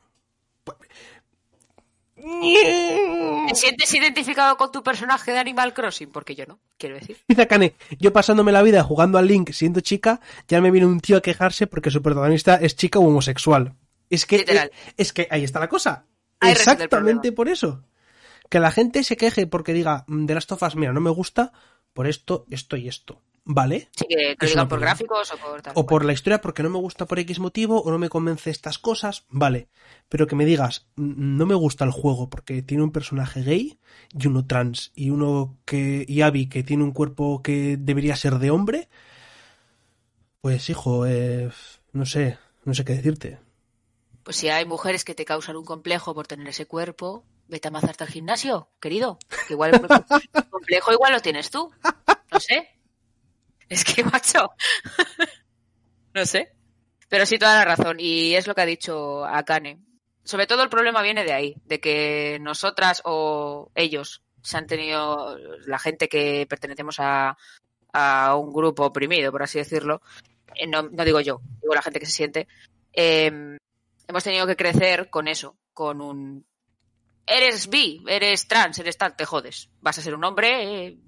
¿Te sientes identificado con tu personaje de Animal Crossing? Porque yo no, quiero decir. Dice Akane, yo pasándome la vida jugando al Link siendo chica, ya me viene un tío a quejarse porque su protagonista es chica o homosexual. Es que, eh, es que ahí está la cosa. Exactamente por eso. Que la gente se queje porque diga, "Mm, de las tofas, mira, no me gusta por esto, esto y esto. ¿Vale? Sí, que, que digan por problema. gráficos o por tal. O por la historia porque no me gusta por X motivo o no me convence estas cosas, vale. Pero que me digas, "Mm, no me gusta el juego porque tiene un personaje gay y uno trans y uno que y Abby que tiene un cuerpo que debería ser de hombre, pues hijo, eh, no sé, no sé qué decirte. Pues si hay mujeres que te causan un complejo por tener ese cuerpo, vete a mazarte al gimnasio, querido. Que igual el complejo igual lo tienes tú. No sé. Es que, macho. no sé. Pero sí, toda la razón. Y es lo que ha dicho Akane. Sobre todo el problema viene de ahí, de que nosotras o ellos se han tenido, la gente que pertenecemos a, a un grupo oprimido, por así decirlo, eh, no, digo yo, digo la gente que se siente, eh, hemos tenido que crecer con eso, con un... Eres bi, eres trans, eres tal, te jodes. Vas a ser un hombre eh,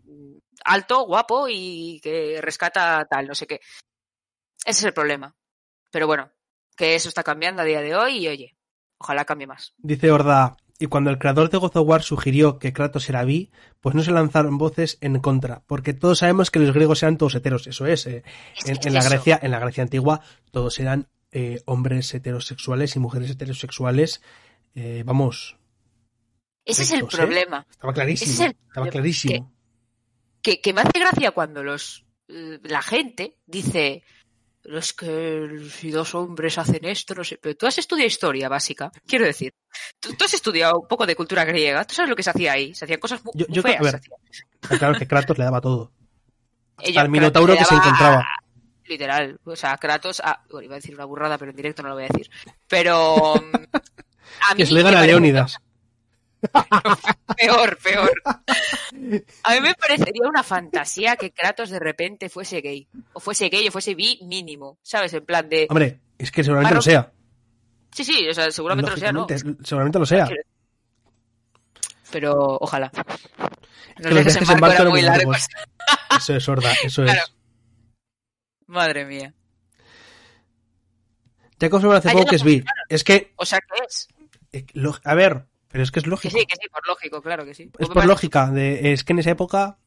alto, guapo y que rescata tal, no sé qué. Ese es el problema. Pero bueno, que eso está cambiando a día de hoy y oye, ojalá cambie más. Dice Horda, y cuando el creador de God of War sugirió que Kratos era bi, pues no se lanzaron voces en contra, porque todos sabemos que los griegos eran todos heteros, eso es. eh, Es en, la. Grecia, en la Grecia antigua, todos eran eh, hombres heterosexuales y mujeres heterosexuales. eh, vamos, Ese es el rectos, ¿eh? problema. estaba clarísimo. Ese es el estaba problema, clarísimo. Que, que me hace gracia cuando los eh, la gente dice "Pero es que si dos hombres hacen esto, no sé. Pero tú has estudiado historia básica, quiero decir. Tú, tú has estudiado un poco de cultura griega. Tú sabes lo que se hacía ahí. Se hacían cosas muy, Yo- muy yo creo- feas. a ver. Está claro que Kratos le daba todo. Ella- Al Minotauro que se encontraba. Literal. O sea, Kratos. ah, bueno, iba a decir una burrada, pero en directo no lo voy a decir. Pero. mm, A Que se le gana a Leónidas. Peor, peor. A mí me parecería una fantasía que Kratos de repente fuese gay. O fuese gay o fuese bi mínimo. ¿Sabes? En plan de. Hombre, es que seguramente Marro- lo sea. Sí, sí, o sea, seguramente lo sea, ¿no? Seguramente lo sea. Pero ojalá. Los Que los en barco eran muy largos. Eso es Horda, eso Claro. es. Madre mía. Ya confirmaron hace Ah, ya poco que es bi. Es que, O sea, ¿qué es? eh, a ver, pero es que es Que lógico. sí, que sí, por lógico, claro que sí. Es Pues por lógica. De, es que en esa época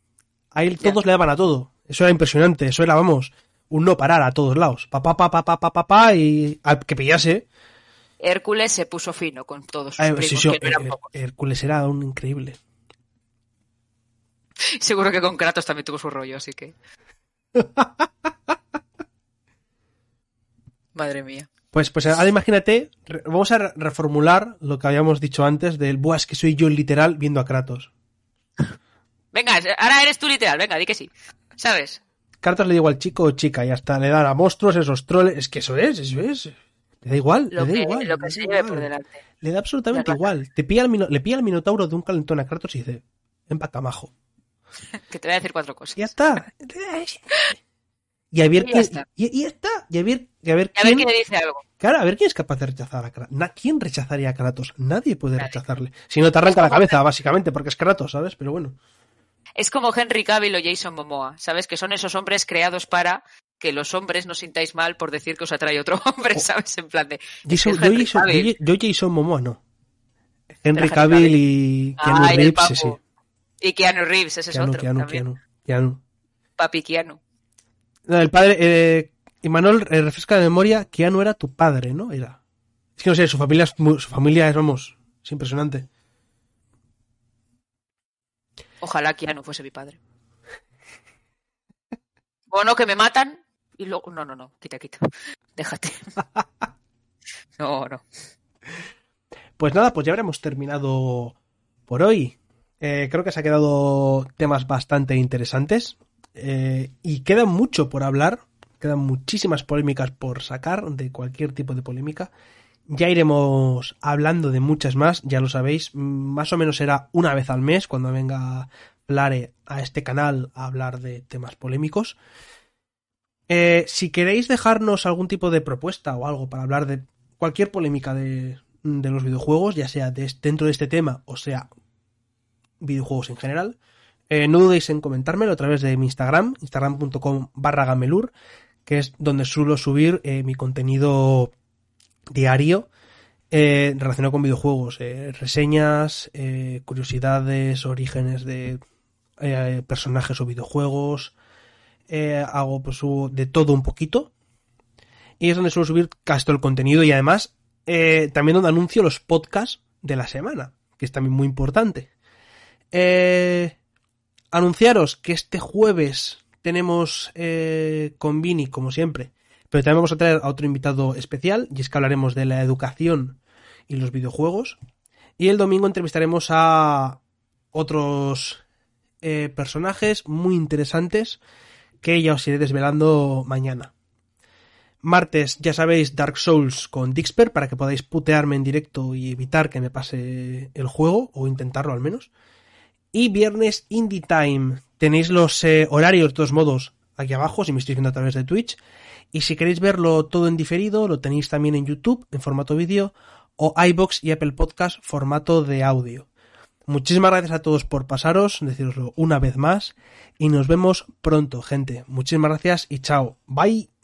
ahí Ya. todos le daban a todo. Eso era impresionante. Eso era, vamos, un no parar a todos lados. Pa, pa, pa, pa, pa, pa, pa, pa, y al que pillase. Hércules se puso fino con todos sus Ay, primos, sí, sí, que no eran pocos. Hércules era un increíble. Seguro que con Kratos también tuvo su rollo, así que. Madre mía. Pues, pues ahora imagínate, vamos a re- reformular lo que habíamos dicho antes del, buah, es que soy yo literal viendo a Kratos. Venga, ahora eres tú literal, venga, di que sí. ¿Sabes? Kratos le digo al chico o chica y hasta le dan a monstruos, esos troles. Es que eso es, eso es. Le da igual, Lo le da que, igual. lo que da se lleve igual. por delante. Le da absolutamente La igual. Te pilla el le pilla el minotauro de un calentón a Kratos y dice, ven pa'. Que te voy a decir cuatro cosas. Ya está. y a ver Y quién, está. y, y está, y a ver, y a ver A ver quién, quién le dice algo. claro, a ver quién es capaz de rechazar a Kratos. ¿Quién rechazaría a Kratos? Nadie puede Nadie. rechazarle. Si no te arranca la cabeza, básicamente, porque es Kratos, ¿sabes? Pero bueno. Es como Henry Cavill o Jason Momoa, ¿sabes? Que son esos hombres creados para que los hombres no sintáis mal por decir que os atrae otro hombre, ¿sabes? En plan de... Jason, es yo, Jason, Cavill. yo- yo Jason Momoa no. Henry Cavill Cavill. y Keanu Ah, Reeves, papu. sí, sí. Y Keanu Reeves, ese Keanu, es otro. Keanu, también. Keanu, Keanu. Papi Keanu. El padre, eh, Imanol, eh, refresca la memoria, Keanu era tu padre, ¿no? Era. Es que no sé, su familia es, su familia es, vamos, es impresionante. Ojalá Keanu fuese mi padre. O no, que me matan y luego... No, no, no, quita, quita. Déjate. No, no. Pues nada, pues ya habremos terminado por hoy. Eh, creo que se ha quedado temas bastante interesantes. Eh, y queda mucho por hablar. Quedan muchísimas polémicas por sacar, de cualquier tipo de polémica. Ya iremos hablando de muchas más, ya lo sabéis. Más o menos será una vez al mes cuando venga Flare a este canal a hablar de temas polémicos. Eh, si queréis dejarnos algún tipo de propuesta o algo para hablar de cualquier polémica de, los videojuegos, ya sea de- dentro de este tema o sea videojuegos en general, eh, no dudéis en comentármelo a través de mi Instagram, instagram.com barra gamelur, que es donde suelo subir eh, mi contenido diario eh, relacionado con videojuegos, reseñas, curiosidades, orígenes de personajes o videojuegos, hago pues de todo un poquito y es donde suelo subir casi todo el contenido y además también donde anuncio los podcasts de la semana, que es también muy importante. Eh, anunciaros que este jueves tenemos eh, con Vini, como siempre, pero también vamos a traer a otro invitado especial, y es que hablaremos de la educación y los videojuegos. Y el domingo entrevistaremos a otros eh, personajes muy interesantes que ya os iré desvelando mañana. Martes, ya sabéis, Dark Souls con Dixper para que podáis putearme en directo y evitar que me pase el juego, o intentarlo al menos. Y viernes Indie Time. Tenéis los eh, horarios de todos modos aquí abajo si me estáis viendo a través de Twitch. Y si queréis verlo todo en diferido, lo tenéis también en YouTube en formato vídeo o iBox y Apple Podcast formato de audio. Muchísimas gracias a todos por pasaros, deciroslo una vez más y nos vemos pronto, gente. Muchísimas gracias y chao. Bye.